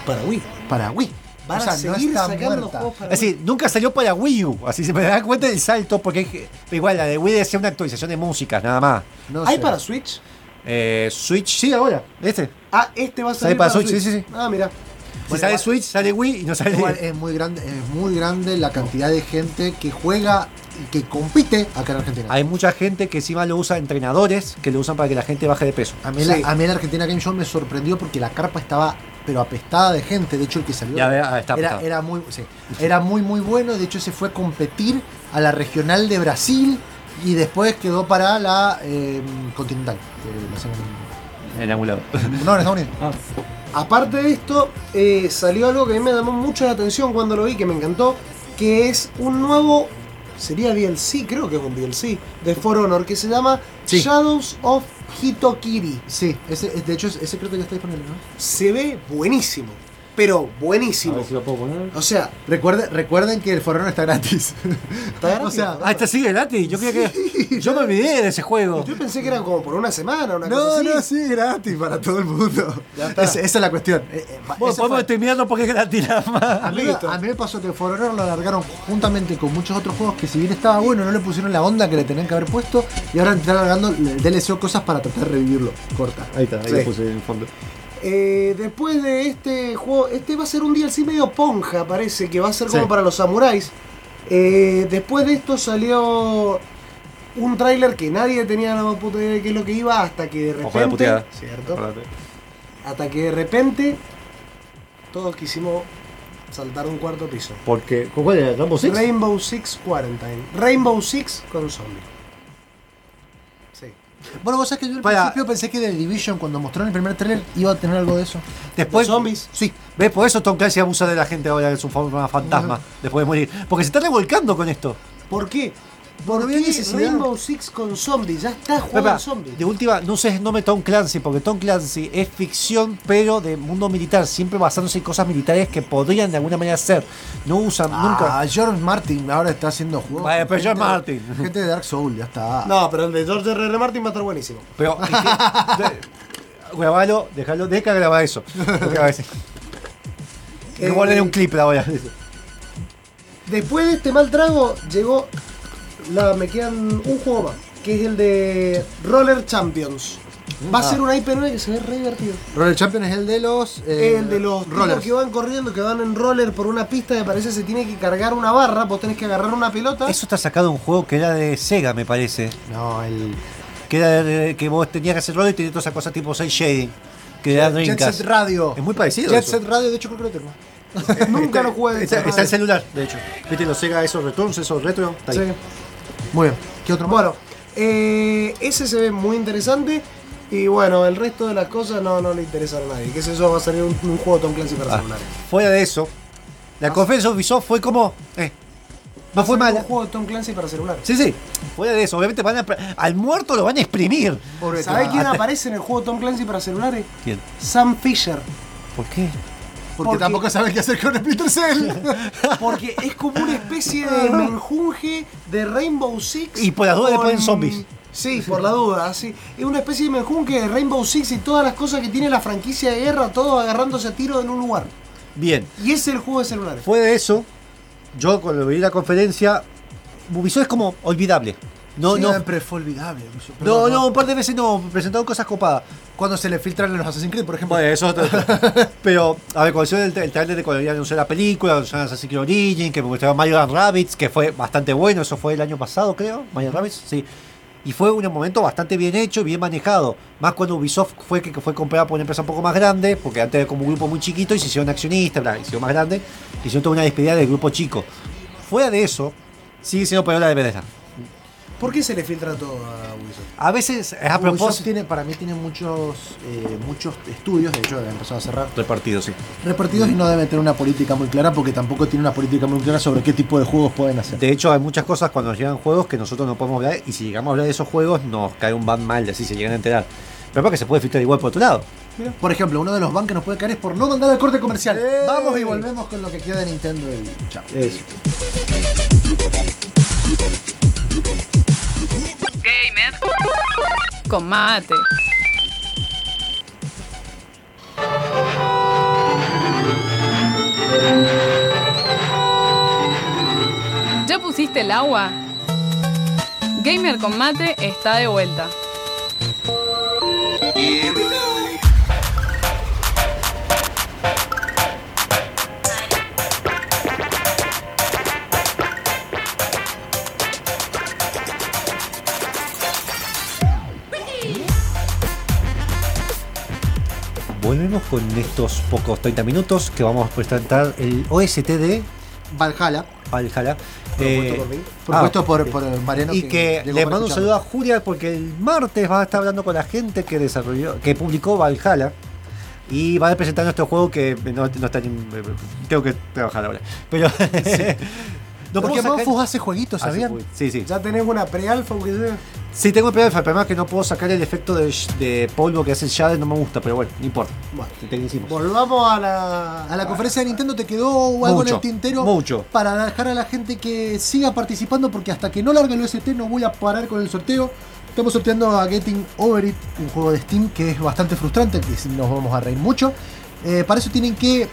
Para Wii. para Wii. Van o sea, a seguir no está sacando muerta. juegos para Es decir, nunca salió para Wii U. Así se me da cuenta del salto, porque igual la de Wii decía una actualización de músicas, nada más. No ¿Hay sé. para Switch? Eh, Switch, sí, ahora. Este. Ah, este va a Sale salir para para, Switch, Switch. sí, sí, sí. Ah, mira. Si Bueno, sale Switch, sale Wii y no sale. Igual es muy grande, es muy grande la cantidad de gente que juega y que compite acá en Argentina. Hay mucha gente que encima lo usa, entrenadores que lo usan para que la gente baje de peso. A mí, Sí. la, a mí la Argentina Game Show me sorprendió porque la carpa estaba pero apestada de gente. De hecho, el que salió Ya ah, está era, muy, sí, era muy muy bueno. De hecho, se fue a competir a la regional de Brasil y después quedó para la eh, continental. En algún lado. no, en Estados Unidos. Aparte de esto, eh, salió algo que a mí me llamó mucho la atención cuando lo vi, que me encantó, que es un nuevo, sería DLC, creo que es un DLC, de For Honor, que se llama Sí. Shadows of Hitokiri. Sí, ese, de hecho, ese creo que ya está disponible, ¿no? Se ve buenísimo, pero buenísimo. lo puedo poner. O sea, Recuerden, recuerden que el forero está gratis. está gratis, O sea, ¿no? Ah, este sigue gratis. Yo creía que. Yo me olvidé de ese juego. Yo pensé que era como por una semana, una No, cosa así. no, sí, gratis para todo el mundo. Está. Es- esa es la cuestión. Eh, eh, Bueno, ese podemos fue- streamearlo porque es gratis nada más. a, mí, Listo. a mí me pasó que For Honor lo alargaron juntamente con muchos otros juegos que si bien estaba bueno, no le pusieron la onda que le tenían que haber puesto y ahora están alargando el DLC o cosas para tratar de revivirlo. Corta. Ahí está, ahí Sí. lo puse en el fondo. Eh, después de este juego, este va a ser un DLC medio ponja, parece, que va a ser como Sí. para los samuráis. Eh, después de esto salió un tráiler que nadie tenía la más puta idea de qué es lo que iba hasta que de Ojo de repente, puteada. cierto, Acordate. hasta que de repente todos quisimos saltar un cuarto piso. Porque. ¿Cuál era? ¿Rambo Six? Rainbow Six Quarantine. Rainbow Six con zombie. Bueno, vos sabés que yo al Para- principio pensé que The Division cuando mostraron el primer trailer iba a tener algo de eso. Después. Los zombies. Sí, ¿Ves? Por eso Tom Clancy abusa de la gente ahora en su forma fantasma. Después de morir. Porque se está revolcando con esto. ¿Por qué? No ¿Por qué necesidad. Rainbow Six con zombies? Ya está jugando zombies. de última, no sé, no me Tom Clancy, porque Tom Clancy es ficción, pero de mundo militar, siempre basándose en cosas militares que podrían de alguna manera ser. No usan nunca. Ah, George Martin ahora está haciendo juegos. Vale, pero George Martin. Gente de Dark Souls, ya está. No, pero el de George R. R. Martin va a estar buenísimo. Pero. grabalo, déjalo, deja grabar eso. Que ponerle un clip ahora. Después de este mal trago, llegó. La, me quedan un juego más, que es el de Roller Champions. Va a Ah. ser una IP9 que se ve re divertido. Roller Champion es el de los. eh, el de los rollers. que van corriendo, que van en roller por una pista, me parece se tiene que cargar una barra, vos tenés que agarrar una pelota. Eso está sacado de un juego que era de Sega, me parece. No, el. Que era de- que vos tenías que hacer rol y tenías todas esas cosas tipo 6 shading. Que era Jet. Set Radio. Es muy parecido. Jet eso. Set Radio, de hecho, creo que lo tengo. Nunca lo jugué. Está, está en celular, de hecho. Viste los Sega, esos returns, esos retro. Está ahí. Sí. Muy bien. ¿Qué otro más? Bueno, eh, ese se ve muy interesante. Y bueno, el resto de las cosas no, no le interesa a nadie. Que sé yo, va a salir un, un juego Tom Clancy para Ah, celulares. fuera de eso, la conferencia de Ubisoft fue como. Eh, no fue Un mala. juego Tom Clancy para celulares. Sí, sí. Fuera de eso, obviamente van a, al muerto lo van a exprimir. ¿Sabés quién aparece en el juego Tom Clancy para celulares? ¿Quién? Sam Fisher. ¿Por qué? Porque, Porque- tampoco sabes qué hacer con Splinter Cell. Porque es como una especie de menjunje de Rainbow Six. Y por las dudas le con- ponen zombies. Sí, por la duda, sí. Es una especie de menjunje de Rainbow Six y todas las cosas que tiene la franquicia de guerra, todo agarrándose a tiro en un lugar. Bien. Y ese es el juego de celulares. Fuera de eso, yo cuando vi la conferencia, Ubisoft es como olvidable. No, no. Siempre fue olvidable. No, Perdón, no, un par de veces no, presentaron cosas copadas. Cuando se le filtraron los Assassin's Creed, por ejemplo. Bueno, eso Pero, a ver, cuando hicieron el, el trailer de cuando iban a anunciar la película, cuando Assassin's Creed Origin, que me mostraron Mario and Rabbids, que fue bastante bueno, eso fue el año pasado, creo, Mario and Rabbids, sí. Y fue un momento bastante bien hecho y bien manejado. Más cuando Ubisoft fue que, fue comprada por una empresa un poco más grande, porque antes era como un grupo muy chiquito y se hicieron accionistas, bla, y se hicieron más grande, y hicieron toda una despedida del grupo chico. Fuera de eso, sigue siendo peor la de Bethesda. ¿Por qué se le filtra todo a Ubisoft? A veces es a Ubisoft propósito. tiene, para mí tiene muchos, eh, muchos estudios, de hecho han empezado a cerrar, Repartido, sí. repartidos y no debe tener una política muy clara porque tampoco tiene una política muy clara sobre qué tipo de juegos pueden hacer. De hecho, hay muchas cosas cuando nos llegan juegos que nosotros no podemos hablar y si llegamos a hablar de esos juegos nos cae un ban mal, así se llegan a enterar. Pero porque se puede filtrar igual por otro lado. Por ejemplo, uno de los ban que nos puede caer es por no mandar al corte comercial. Vamos y volvemos con lo que queda de Nintendo y chao. Eso. Con mate. ¿Ya pusiste el agua? Gamer con mate está de vuelta. Volvemos con estos pocos 30 minutos que vamos a presentar el OST de Valhalla, Valhalla. propuesto Eh, por mí. Propuesto ah, por, por Mariano. y que le mando un saludo a Julia porque el martes va a estar hablando con la gente que desarrolló, que publicó Valhalla. Y va a presentar nuestro juego que no, no está ni- tengo que trabajar ahora. Pero no Porque sacar- Monfus hace jueguitos, Hace ¿sabían? Sí, sí. Ya tenés una pre-alfa, aunque sea. Sí, tengo problema, el problema es que no puedo sacar el efecto de, de polvo que hace el Shadow, no me gusta, pero bueno, no importa. Bueno. Volvamos a la. A la conferencia de Nintendo te quedó algo en Mucho, el tintero mucho. para dejar a la gente que siga participando porque hasta que no largue el OST no voy a parar con el sorteo. Estamos sorteando a Getting Over It, un juego de Steam que es bastante frustrante, que nos vamos a reír mucho. Eh, para eso tienen que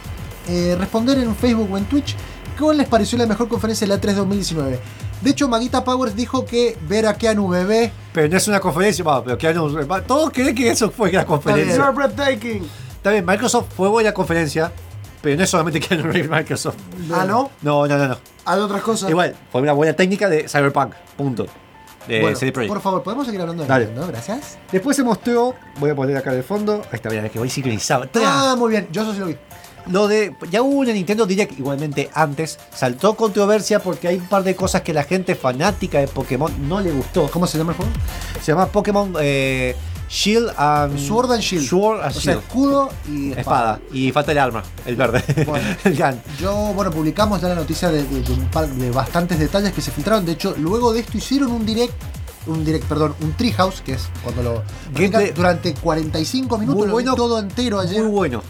eh, responder en Facebook o en Twitch cuál les pareció la mejor conferencia de la 3 2019. De hecho, Maguita Powers dijo que ver a Keanu bebé Pero no es una conferencia, va, pero no- va, todos creen que eso fue la conferencia. Está bien, Microsoft fue buena conferencia, pero no es solamente que no Microsoft. Ah, ¿no? No, no, no, no. Hay otras cosas. Igual, fue una buena técnica de Cyberpunk, punto. De Bueno, CD Projekt. por favor, ¿podemos seguir hablando de Dale. Nintendo? Gracias. Después se mostró, voy a poner acá de fondo, ahí está, mira, que voy sincronizado. Ah, muy bien, yo eso sí lo vi. Lo de. Ya hubo una Nintendo Direct igualmente antes. Saltó controversia porque hay un par de cosas que la gente fanática de Pokémon no le gustó. ¿Cómo se llama el juego? Se llama Pokémon eh, Shield and. Sword and Shield. Sword and O sea, escudo y espada. Espada. Y falta el arma, el verde. el gun. Yo, bueno, publicamos ya la noticia de, de- de un par de bastantes detalles que se filtraron. De hecho, luego de esto hicieron un direct, un direct, perdón, un treehouse, que es cuando lo durante 45 minutos Muy lo vi bueno. todo entero ayer Muy bueno.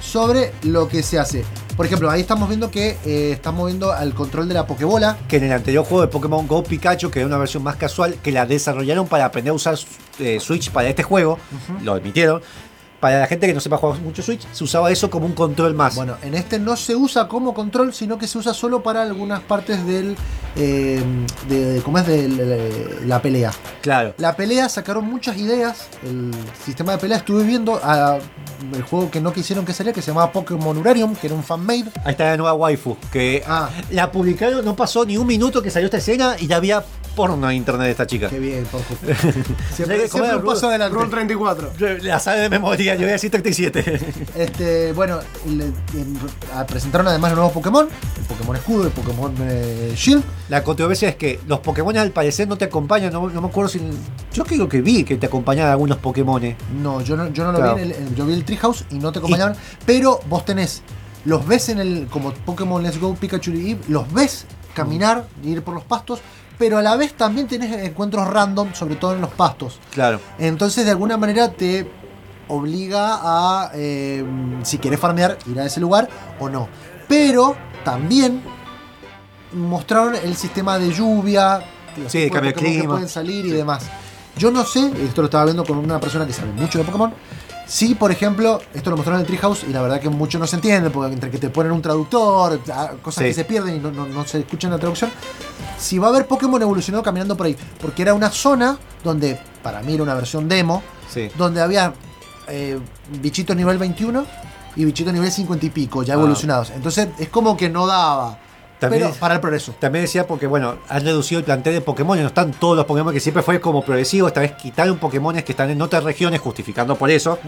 Sobre lo que se hace. Por ejemplo, ahí estamos viendo que eh, están moviendo al control de la Pokébola. Que en el anterior juego de Pokémon Go Pikachu, que era una versión más casual, que la desarrollaron para aprender a usar eh, Switch para este juego, lo admitieron. Para la gente que no sepa jugar mucho Switch, se usaba eso como un control más. Bueno, en este no se usa como control, sino que se usa solo para algunas partes del. eh, de, ¿Cómo es? De la, la pelea. claro. La pelea sacaron muchas ideas. El sistema de pelea estuve viendo a el juego que no quisieron que saliera, que se llamaba Pokémon Urarium, que era un fanmade. Ahí está la nueva waifu, que Ah. la publicaron, no pasó ni un minuto que salió esta escena y ya había porno en internet de esta chica. Qué bien, por favor. Siempre, Siempre, siempre un paso adelante. Roll 34. La sabe de memoria, yo voy a decir 37. Este, bueno, le- presentaron además los nuevos Pokémon, el Pokémon Escudo, el Pokémon eh, Shield. La controversia es que los Pokémon al parecer no te acompañan, no, no me acuerdo si... Yo creo que vi que te acompañaban algunos Pokémon. No, yo no, yo no lo vi en el, en- yo vi el Treehouse y no te acompañaban, pero vos tenés, los ves en el, como Pokémon Let's Go, Pikachu y Eevee, los ves caminar, ir por los pastos, pero a la vez también tenés encuentros random, sobre todo en los pastos. Claro. Entonces de alguna manera te obliga a, eh, si querés farmear, ir a ese lugar o no. Pero también mostraron el sistema de lluvia, los Sí, cambio de que clima. pueden salir y demás. Yo no sé, esto lo estaba viendo con una persona que sabe mucho de Pokémon. Sí, por ejemplo, esto lo mostraron en el Treehouse y la verdad que mucho no se entiende, porque entre que te ponen un traductor, ah, cosas Sí. que se pierden y no, no- no se escuchan la traducción. Si va a haber Pokémon evolucionado caminando por ahí, porque era una zona donde, para mí era una versión demo, Sí. donde había eh, bichitos nivel 21 y bichitos nivel 50 y pico, ya Ah. evolucionados. Entonces es como que no daba. También pero para el progreso. También decía porque, bueno, han reducido el plantel de Pokémon y no están todos los Pokémon que siempre fue como progresivo. Esta vez quitaron Pokémon que están en otras regiones, justificando por eso.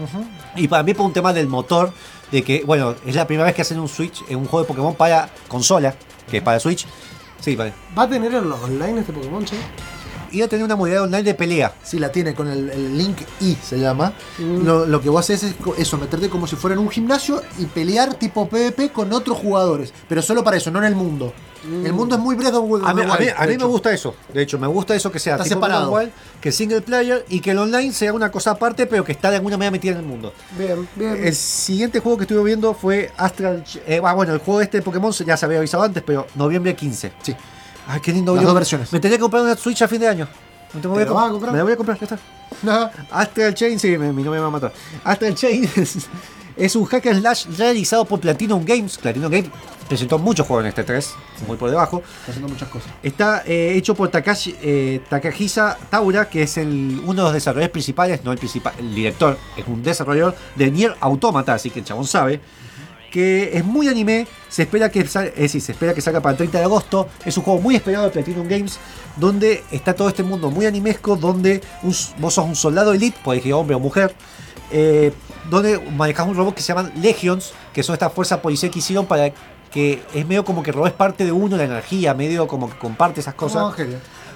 Y para mí, por un tema del motor, de que, bueno, es la primera vez que hacen un Switch, en un juego de Pokémon para consola, que es para Switch. Sí, vale. ¿Va a tener en los online este Pokémon, che? Iba a tener una modalidad online de pelea. Sí, la tiene con el, el Link I, se llama. Mm. Lo, lo que vos haces es eso, meterte como si fuera en un gimnasio y pelear tipo PvP con otros jugadores. Pero solo para eso, no en el mundo. El mundo es muy Breath of A mí, a mí- a mí me gusta eso. De hecho, me gusta eso que sea Está tipo separado. Que single player y que el online sea una cosa aparte, pero que está de alguna manera metida en el mundo. Bien, bien. El siguiente juego que estuve viendo fue Astral. Eh, ah, bueno, el juego este de Pokémon ya se había avisado antes, pero noviembre 15. Sí. Ay, qué lindo. Las Yo- dos versiones. Me tenía que comprar una Switch a fin de año. Me, tengo ¿Te vas a comprar? me la voy a comprar, ya está. Astral Chain, sí, mi mi novia me va a matar. Astral Chain es, es un hack and slash realizado por Platinum Games. Platinum Games presentó muchos juegos en este 3, muy por debajo. Está haciendo muchas cosas. Está eh, hecho por Takashi, eh, Takahisa Taura, que es el, uno de los desarrolladores principales, no el principal, el director, es un desarrollador de Nier Automata, así que el chabón sabe. Que es muy anime, se espera que sal- es decir, se espera que salga para el 30 de agosto. Es un juego muy esperado de Platinum Games, donde está todo este mundo muy animesco, donde vos sos un soldado elite, puede que hombre o mujer, eh, donde manejas un robot que se llaman Legions, que son estas fuerzas policiales que hicieron para que es medio como que robes parte de uno, la energía, medio como que comparte esas cosas.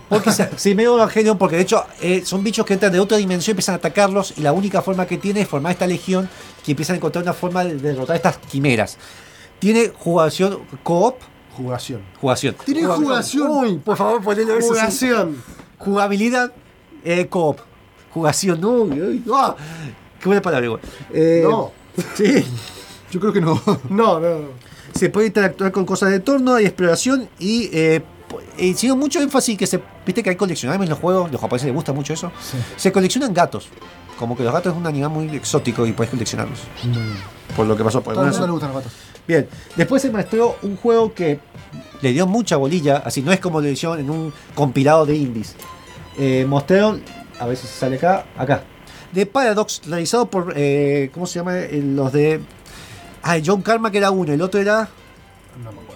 Porque se- sí, medio Evangelion, porque de hecho eh, son bichos que entran de otra dimensión y empiezan a atacarlos. Y la única forma que tiene es formar esta legión que empiezan a encontrar una forma de derrotar estas quimeras. Tiene jugación co-op. Jugación. Jugación. Tiene jugación. Uy, por favor, ponelo eso. Jugación. Jugabilidad eh, co-op. Jugación. Uy, uy, ah. Qué buena palabra, igual. Eh, No. Sí. Yo creo que no. No, no. Se puede interactuar con cosas de entorno, hay exploración y eh, hicieron mucho énfasis que se. Viste que hay coleccionables en los juegos, los japoneses les gusta mucho eso. Se coleccionan gatos. Como que los gatos es un animal muy exótico y puedes coleccionarlos. Por lo que pasó por Todo el mundo le gustan los gatos. Bien, después se mostró un juego que le dio mucha bolilla, así no es como lo hicieron en un compilado de indies. Eh, mostraron, a ver si sale acá, acá, de Paradox, realizado por, eh, ¿cómo se llama? Eh, Los de... Ah, John Karma que era uno, el otro era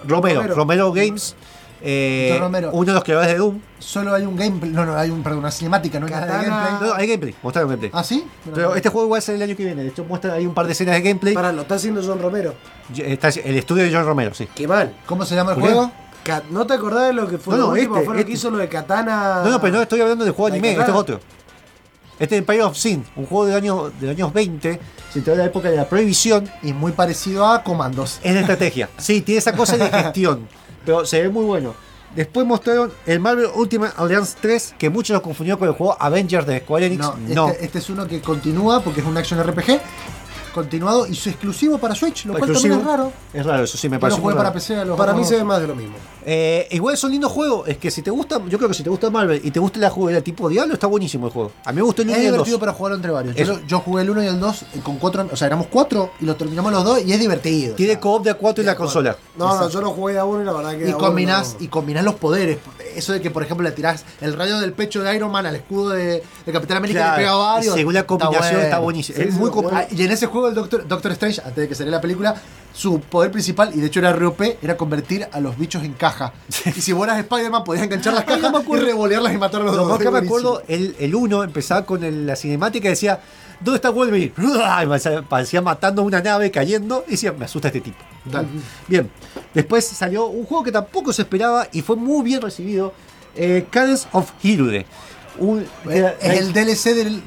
Romero, Romero. Romero, Games, eh, John Romero. uno de los creadores de Doom. Solo hay un gameplay. No, no, hay un, perdón, una cinemática, no hay nada de gameplay. No, hay gameplay, mostraron gameplay. ¿Ah, sí? Pero este juego igual sale el año que viene, de hecho muestra ahí un par de escenas de gameplay. Para, lo está haciendo John Romero. Está el estudio de John Romero, sí. Qué mal. ¿Cómo se llama el Julián. juego? ¿No te acordás de lo que fue No, lo no, este, fue lo este. que hizo lo de Katana. No, no, pero no estoy hablando del juego ¿La anime, este katana? es otro. Este es Empire of Sin, un juego del año, de los años 20, se de la época de la prohibición, Y muy parecido a Comandos. es de estrategia. Sí, tiene esa cosa de gestión, pero se ve muy bueno. Después mostraron el Marvel Ultimate Alliance 3, que muchos lo confundieron con el juego Avengers de Square Enix. No, No, Este, este es uno que continúa porque es un action RPG. Continuado y su exclusivo para Switch, lo cual Exclusivo. también es raro. es raro, eso sí me parece. para. PC Para mí se ve más de lo mismo. Eh, igual son lindos juegos. Es que si te gusta, yo creo que si te gusta Marvel y te gusta la jugabilidad tipo Diablo, está buenísimo el juego. A mí me gustó el 1 Es y el 2. divertido para jugar entre varios. Yo, jugué el 1 y el 2 con cuatro, o sea, éramos cuatro y lo terminamos los dos y es divertido. Tiene co-op de a 4 en la consola. No, no, yo lo jugué a uno y la verdad que. Y combinás, no. y combinás los poderes. Eso de que, por ejemplo, le tirás el rayo del pecho de Iron Man al escudo de, de Capitán América y Claro, le pega a varios. según la combinación está buenísimo. Es muy Ah, Y en ese juego el Doctor, Doctor Strange, antes de que saliera la película, su poder principal, y de hecho era ROP, era convertir a los bichos en caja. Y si eras Spider-Man, podías enganchar las no cajas me y revolearlas y matar a los Lo dos. más que me acuerdo, el, el 1 empezaba con el- la cinemática y decía, ¿dónde está Wolverine? Y parecía, matando una nave cayendo y decía, me asusta este tipo. Tal. Bien, después salió un juego que tampoco se esperaba y fue muy bien recibido, eh, Cadence of Hyrule. Un, era- Es el DLC del.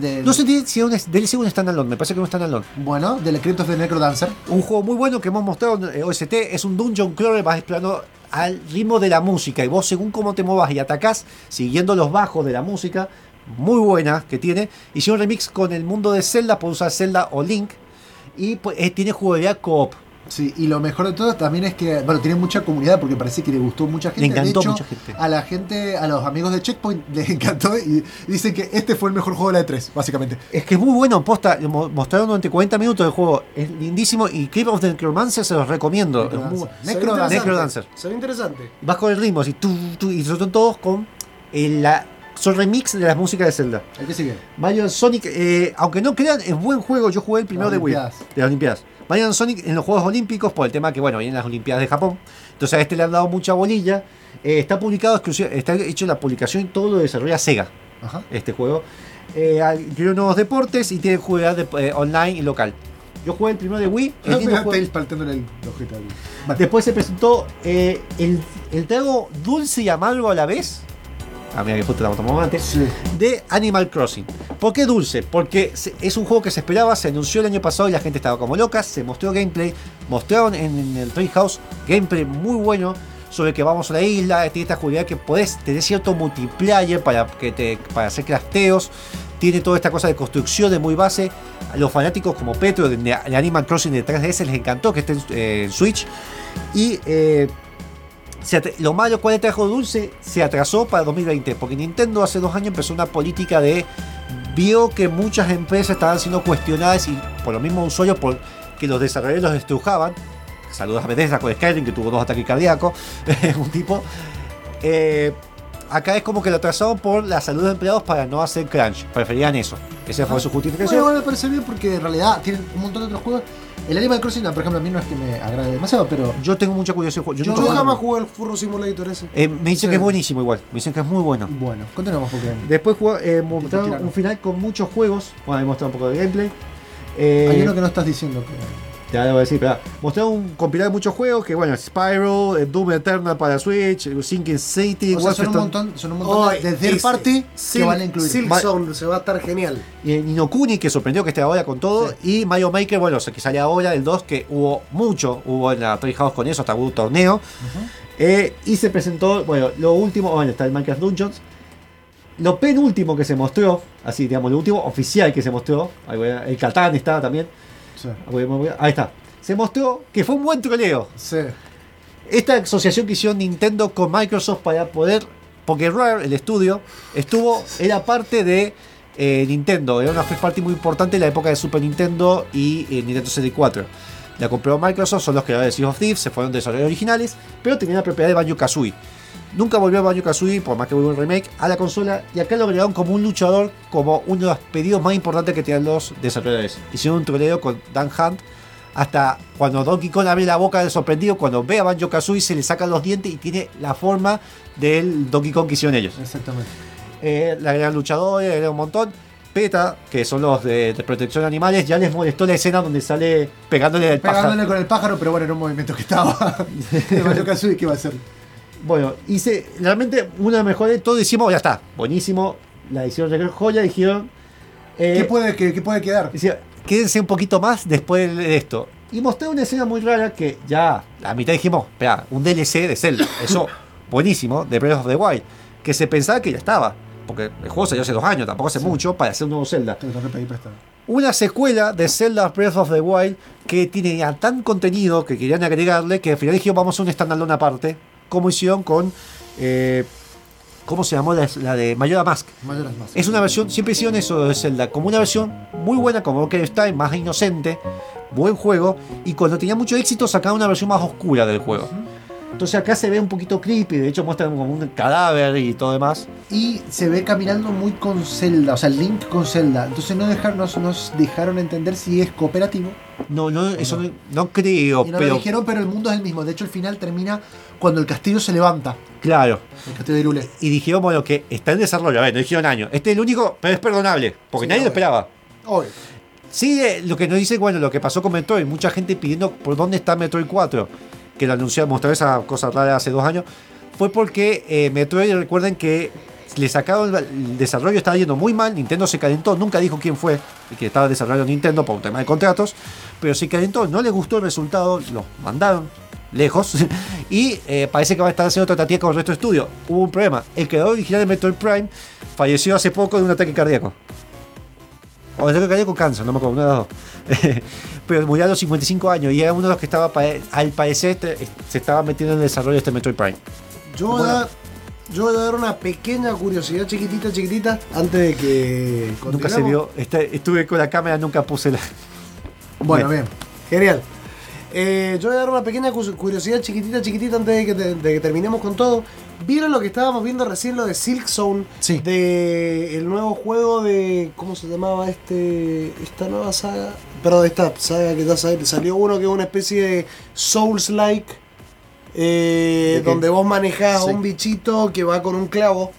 del- no sé si es un DLC o un standalone, me parece que es un standalone. Bueno, del Crypt of the Necrodancer. Un juego muy bueno que hemos mostrado en eh, OST es un dungeon crawler, vas explorando al ritmo de la música y vos según cómo te movas y atacás siguiendo los bajos de la música, muy buena que tiene. Hicieron un remix con el mundo de Zelda, puedes usar Zelda o Link y pues, eh, tiene jugabilidad co-op. Sí, y lo mejor de todo también es que, bueno, tiene mucha comunidad porque parece que le gustó mucha gente. Le encantó de hecho, mucha gente. A la gente, a los amigos de Checkpoint les encantó y dicen que este fue el mejor juego de la E3, básicamente. Es que es muy bueno, posta, mo- mostraron durante 40 minutos el juego, es lindísimo y Clip of the Necromancer se los recomiendo. Muy Necrodancer. Se ve interesante. Vas con el ritmo, así, tú, tú, y son todos con el- la, son remix de las músicas de Zelda. ¿El que sigue? Mario Sonic, eh, aunque no crean, es buen juego. Yo jugué el primero de Wii, de las Olimpiadas. Mario Sonic en los Juegos Olímpicos, por el tema que, bueno, vienen las Olimpiadas de Japón. Entonces a este le han dado mucha bolilla. Eh, está publicado, está hecho la publicación y todo lo desarrolla Sega, Ajá. este juego. Eh, nuevos deportes y tiene jugabilidad de- eh, online y local. Yo jugué el primero de Wii. palteándole el Vale. Después se presentó eh, el, el trago dulce y amargo a la vez. Ah, mira que justo estamos tomando antes. Sí. De Animal Crossing. ¿Por qué dulce? Porque es un juego que se esperaba, se anunció el año pasado y la gente estaba como loca. Se mostró gameplay, mostraron en, en el Treehouse gameplay muy bueno sobre que vamos a la isla. Tiene esta jugabilidad que podés tener cierto multiplayer para, que te, para hacer crafteos. Tiene toda esta cosa de construcción de muy base. A los fanáticos como Petro de, de Animal Crossing de 3DS les encantó que esté en, eh, en Switch. Y eh, se lo malo, ¿cuál es el trabajo dulce? Se atrasó para 2020, porque Nintendo hace dos años empezó una política de. Vio que muchas empresas estaban siendo cuestionadas y por los mismos usuarios, por que los desarrolladores los estrujaban. Saludos a Bethesda con Skyrim, que tuvo dos ataques cardíacos. un tipo. Eh, acá es como que lo atrasaron por la salud de empleados para no hacer crunch. Preferían eso. Esa fue su Bueno, justificación. igual me parece bien porque en realidad tienen un montón de otros juegos. El Animal Crossing, por ejemplo, a mí no es que me agrade demasiado, pero Yo tengo mucha curiosidad. Yo, Yo, nunca jamás jugué el Furro Simulator ese. Eh, me dicen Sí. que es buenísimo igual. Me dicen que es muy bueno. bueno, continuamos porque Después eh, mostraron un final con muchos juegos. Bueno, ahí mostraron un poco de gameplay. Eh, hay uno que no estás diciendo que. Ya a decir, pero mostraron un compilado de muchos juegos que, bueno, Spyro, eh, Doom Eternal para Switch, Sinking City, O sea, son un montón, son un montón de, de third party que Sil- van a incluir. Silksong, se va a estar genial. y Nino Kuni, que sorprendió que esté ahora con todo, y Mario Maker, bueno, o sea, que sale ahora el 2, que hubo mucho, hubo en la Treehouse con eso, hasta hubo un torneo. Eh, y se presentó, bueno, lo último, bueno, está el Minecraft Dungeons. Lo penúltimo que se mostró, así digamos, lo último oficial que se mostró, el Catán está también, Sí. Voy- ahí está. Se mostró que fue un buen troleo. Sí. Esta asociación que hicieron Nintendo con Microsoft para poder. Porque Rare, el estudio, estuvo. Era parte de eh, Nintendo. Era una first party muy importante en la época de Super Nintendo y eh, Nintendo 64. La compró Microsoft, son los creadores de Sea of Thieves, se fueron desarrolladores originales, pero tenían la propiedad de Banjo Kazooie. Nunca volvió Banjo Kazooie, por más que hubo un remake, a la consola y acá lo agregaron como un luchador, como uno de los pedidos más importantes que tenían los desarrolladores. Hicieron un troleo con Dan Hunt hasta cuando Donkey Kong abre la boca de sorprendido, cuando ve a Banjo Kazooie se le sacan los dientes y tiene la forma del Donkey Kong que hicieron ellos. Exactamente. Eh, le agregan luchadores, le agregan un montón. PETA, que son los de, de protección de animales, ya les molestó la escena donde sale pegándole el pájaro. Pegándole con el pájaro, pero bueno, era un movimiento que estaba. de Mario Kazooie, ¿qué va a hacer? Bueno, hice realmente una de las mejores. Todos decimos, ya está, buenísimo. La hicieron de joya, dijeron. eh, ¿Qué, puede, qué, qué puede quedar? decía, quédense un poquito más después de esto. Y mostré una escena muy rara que ya a mitad dijimos, espera, un DLC de Zelda. Eso, buenísimo, de Breath of the Wild. Que se pensaba que ya estaba. Porque el juego salió hace dos años, tampoco hace mucho para hacer un nuevo Zelda. Una secuela de Zelda Breath of the Wild que tiene ya tan contenido que querían agregarle que al final dijeron vamos a un standalone aparte como hicieron con. eh, ¿Cómo se llamó la, la de Majora's Mask? Majora's Mask. Es una versión, siempre hicieron eso de Zelda, como una versión muy buena, como Ocarina más inocente, buen juego, y cuando tenía mucho éxito sacaban una versión más oscura del juego. Entonces acá se ve un poquito creepy, de hecho muestran como un cadáver y todo demás. Y se ve caminando muy con Zelda, o sea, Link con Zelda. Entonces no dejaron, nos, nos dejaron entender si es cooperativo. No, no, eso no, no creo, Y no pero lo dijeron, pero el mundo es el mismo. De hecho, el final termina cuando el castillo se levanta. claro. El castillo de Lule. Y dijeron, bueno, que está en desarrollo, a ver, no dijeron año. Este es el único, pero es perdonable, porque Sí, nadie lo esperaba. Obvio. Sí, eh, lo que nos dice, bueno, lo que pasó con Metroid, mucha gente pidiendo por dónde está Metroid 4, que lo anunció, mostró esa cosa rara hace dos años, fue porque eh, Metroid, recuerden que le sacaron el- el desarrollo, estaba yendo muy mal, Nintendo se calentó, nunca dijo quién fue y que estaba desarrollando Nintendo por un tema de contratos, pero se calentó, no le gustó el resultado, lo mandaron lejos y eh, parece que va a estar haciendo otra tratía con el resto de estudios. Hubo un problema, el creador original de Metroid Prime falleció hace poco de un ataque cardíaco. O el ataque cardíaco con cáncer, no me acuerdo, una de las dos. Pero murió a los 55 años y era uno de los que estaba, al parecer, este- se estaba metiendo en el desarrollo de este Metroid Prime. Yo voy, a dar, yo voy a dar una pequeña curiosidad chiquitita, chiquitita, antes de que Nunca se vio, este- estuve con la cámara, nunca puse la... Bueno, bien. Genial. Eh, yo voy a dar una pequeña cu- curiosidad chiquitita, chiquitita antes de que, te- de que terminemos con todo. ¿Vieron lo que estábamos viendo recién, lo de Silk Zone? Sí. De el nuevo juego de. ¿Cómo se llamaba este. esta nueva saga? Perdón, esta saga que ya sal- salió uno que es una especie de Souls-like. eh, donde vos manejás Sí. a un bichito que va con un clavo.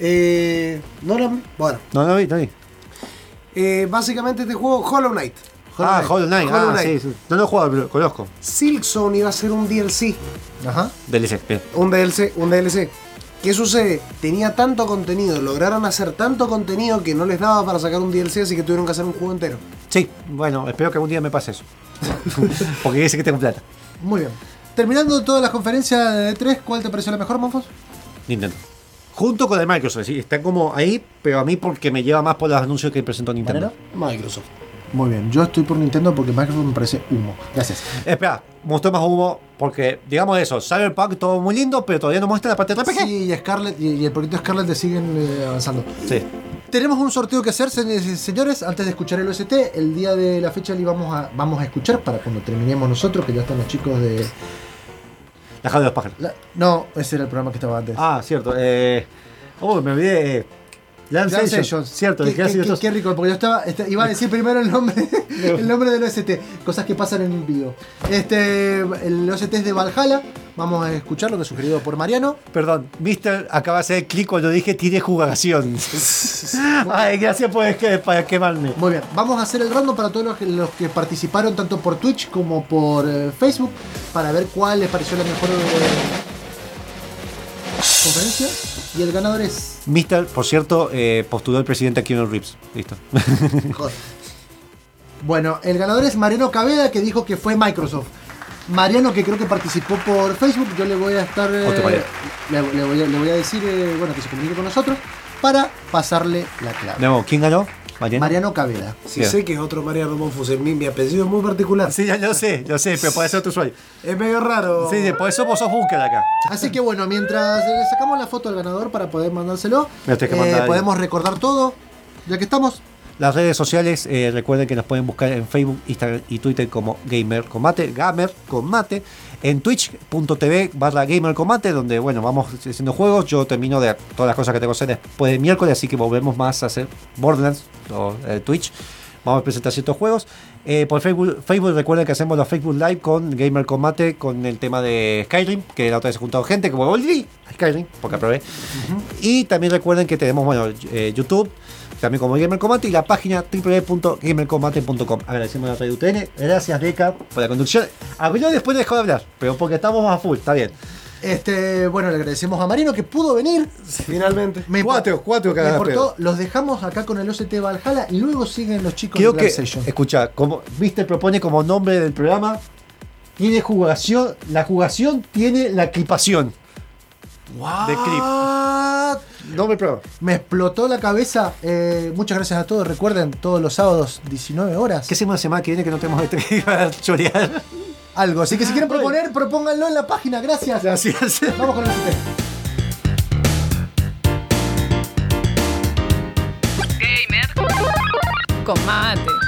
Eh, no lo- Bueno, No, no vi, no vi. eh, básicamente este juego, Hollow Knight. Ah, Hollow Knight, Hollow ah, sí, sí. No lo he jugado, pero lo conozco. Silksong iba a ser un DLC. Ajá. DLC, bien. Un DLC, un DLC. ¿Qué sucede? Tenía tanto contenido, lograron hacer tanto contenido que no les daba para sacar un DLC, así que tuvieron que hacer un juego entero. Sí, bueno, espero que algún día me pase eso. Porque dice que tengo plata. Muy bien. Terminando todas las conferencias de E3, ¿cuál te pareció la mejor, Monfos? Nintendo. Junto con el Microsoft, sí, está como ahí, pero a mí porque me lleva más por los anuncios que presentó Nintendo. Microsoft. Muy bien. Yo estoy por Nintendo porque Microsoft me parece humo. Gracias. Espera, mostró más humo porque, digamos eso, Cyberpunk todo muy lindo, pero todavía no muestra la parte de RPG. Sí, y Scarlett y, y el proyecto Scarlett le siguen eh, avanzando. Sí. Tenemos un sorteo que hacer, se- señores, antes de escuchar el OST. El día de la fecha le vamos a, vamos a escuchar para cuando terminemos nosotros, que ya están los chicos de. La jaula de los pájaros. la- no, ese era el programa que estaba antes. Ah, cierto. Eh, oh, me olvidé. Lance Lance. Cierto, Qué, qué- qué rico, porque yo estaba, este, iba a decir primero el nombre, el nombre del OST, cosas que pasan en video. Este, el OST es de Valhalla, vamos a escuchar lo que sugerido por Mariano. Perdón, Mister acaba de hacer clic cuando dije tiene jugación. Ay, gracias por que, para quemarme. Muy bien, vamos a hacer el random para todos los que, los que participaron tanto por Twitch como por eh, Facebook para ver cuál les pareció la mejor eh, conferencia. Y el ganador es. Mister, por cierto, eh, postuló el presidente a Keanu Reeves. Listo. Joder. Bueno, el ganador es Mariano Cabeda que dijo que fue Microsoft. Mariano que creo que participó por Facebook, yo le voy a estar. eh, le, le voy a, le voy a decir eh, bueno, que se comunique con nosotros para pasarle la clave. No, ¿Quién ganó? Mariano. Mariano Cabeda. Si Bien. sé que es otro Mariano Monfus, mi, mi apellido es muy particular. Sí, ya lo sé, lo sé, pero puede ser otro usuario. Es medio raro. Sí, sí, por eso vos sos búsqueda acá. Así que bueno, mientras eh, sacamos la foto del ganador para poder mandárselo, eh, podemos recordar todo. Ya que estamos, Las redes sociales, eh, recuerden que nos pueden buscar en Facebook, Instagram y Twitter como Gamer Combate, Gamer Combate, en twitch.tv barra Gamer Combate, donde bueno, vamos haciendo juegos. Yo termino de todas las cosas que tengo que hacer después de miércoles, así que volvemos más a hacer Borderlands o eh, Twitch. Vamos a presentar ciertos juegos. Eh, por Facebook, Facebook, recuerden que hacemos los Facebook Live con Gamer Combate, con el tema de Skyrim, que la otra vez se juntado gente, como volví a Skyrim, porque aprobé. Y también recuerden que tenemos bueno, YouTube, también como Gamer Combate, y la página www.gamercombate.com. Agradecemos a la Radio UTN. Gracias, Deca, por la conducción. Abrió después de dejó de hablar, pero porque estamos a full, está bien. este, bueno, le agradecemos a Marino que pudo venir. Finalmente. Me Cuatro, cuatro me cada importó, los dejamos acá con el OCT Valhalla y luego siguen los chicos Creo de que, Session. escucha, como Mister propone como nombre del programa, tiene jugación, la jugación tiene la De clip. What? Nombre del programa. Me explotó la cabeza. Eh, muchas gracias a todos. Recuerden, todos los sábados, 19 horas. ¿Qué semana semana que viene que no tenemos este que iba a chorear? algo. Así que si quieren proponer, propónganlo en la página. Gracias. Gracias. Vamos con el sistema. Con mate.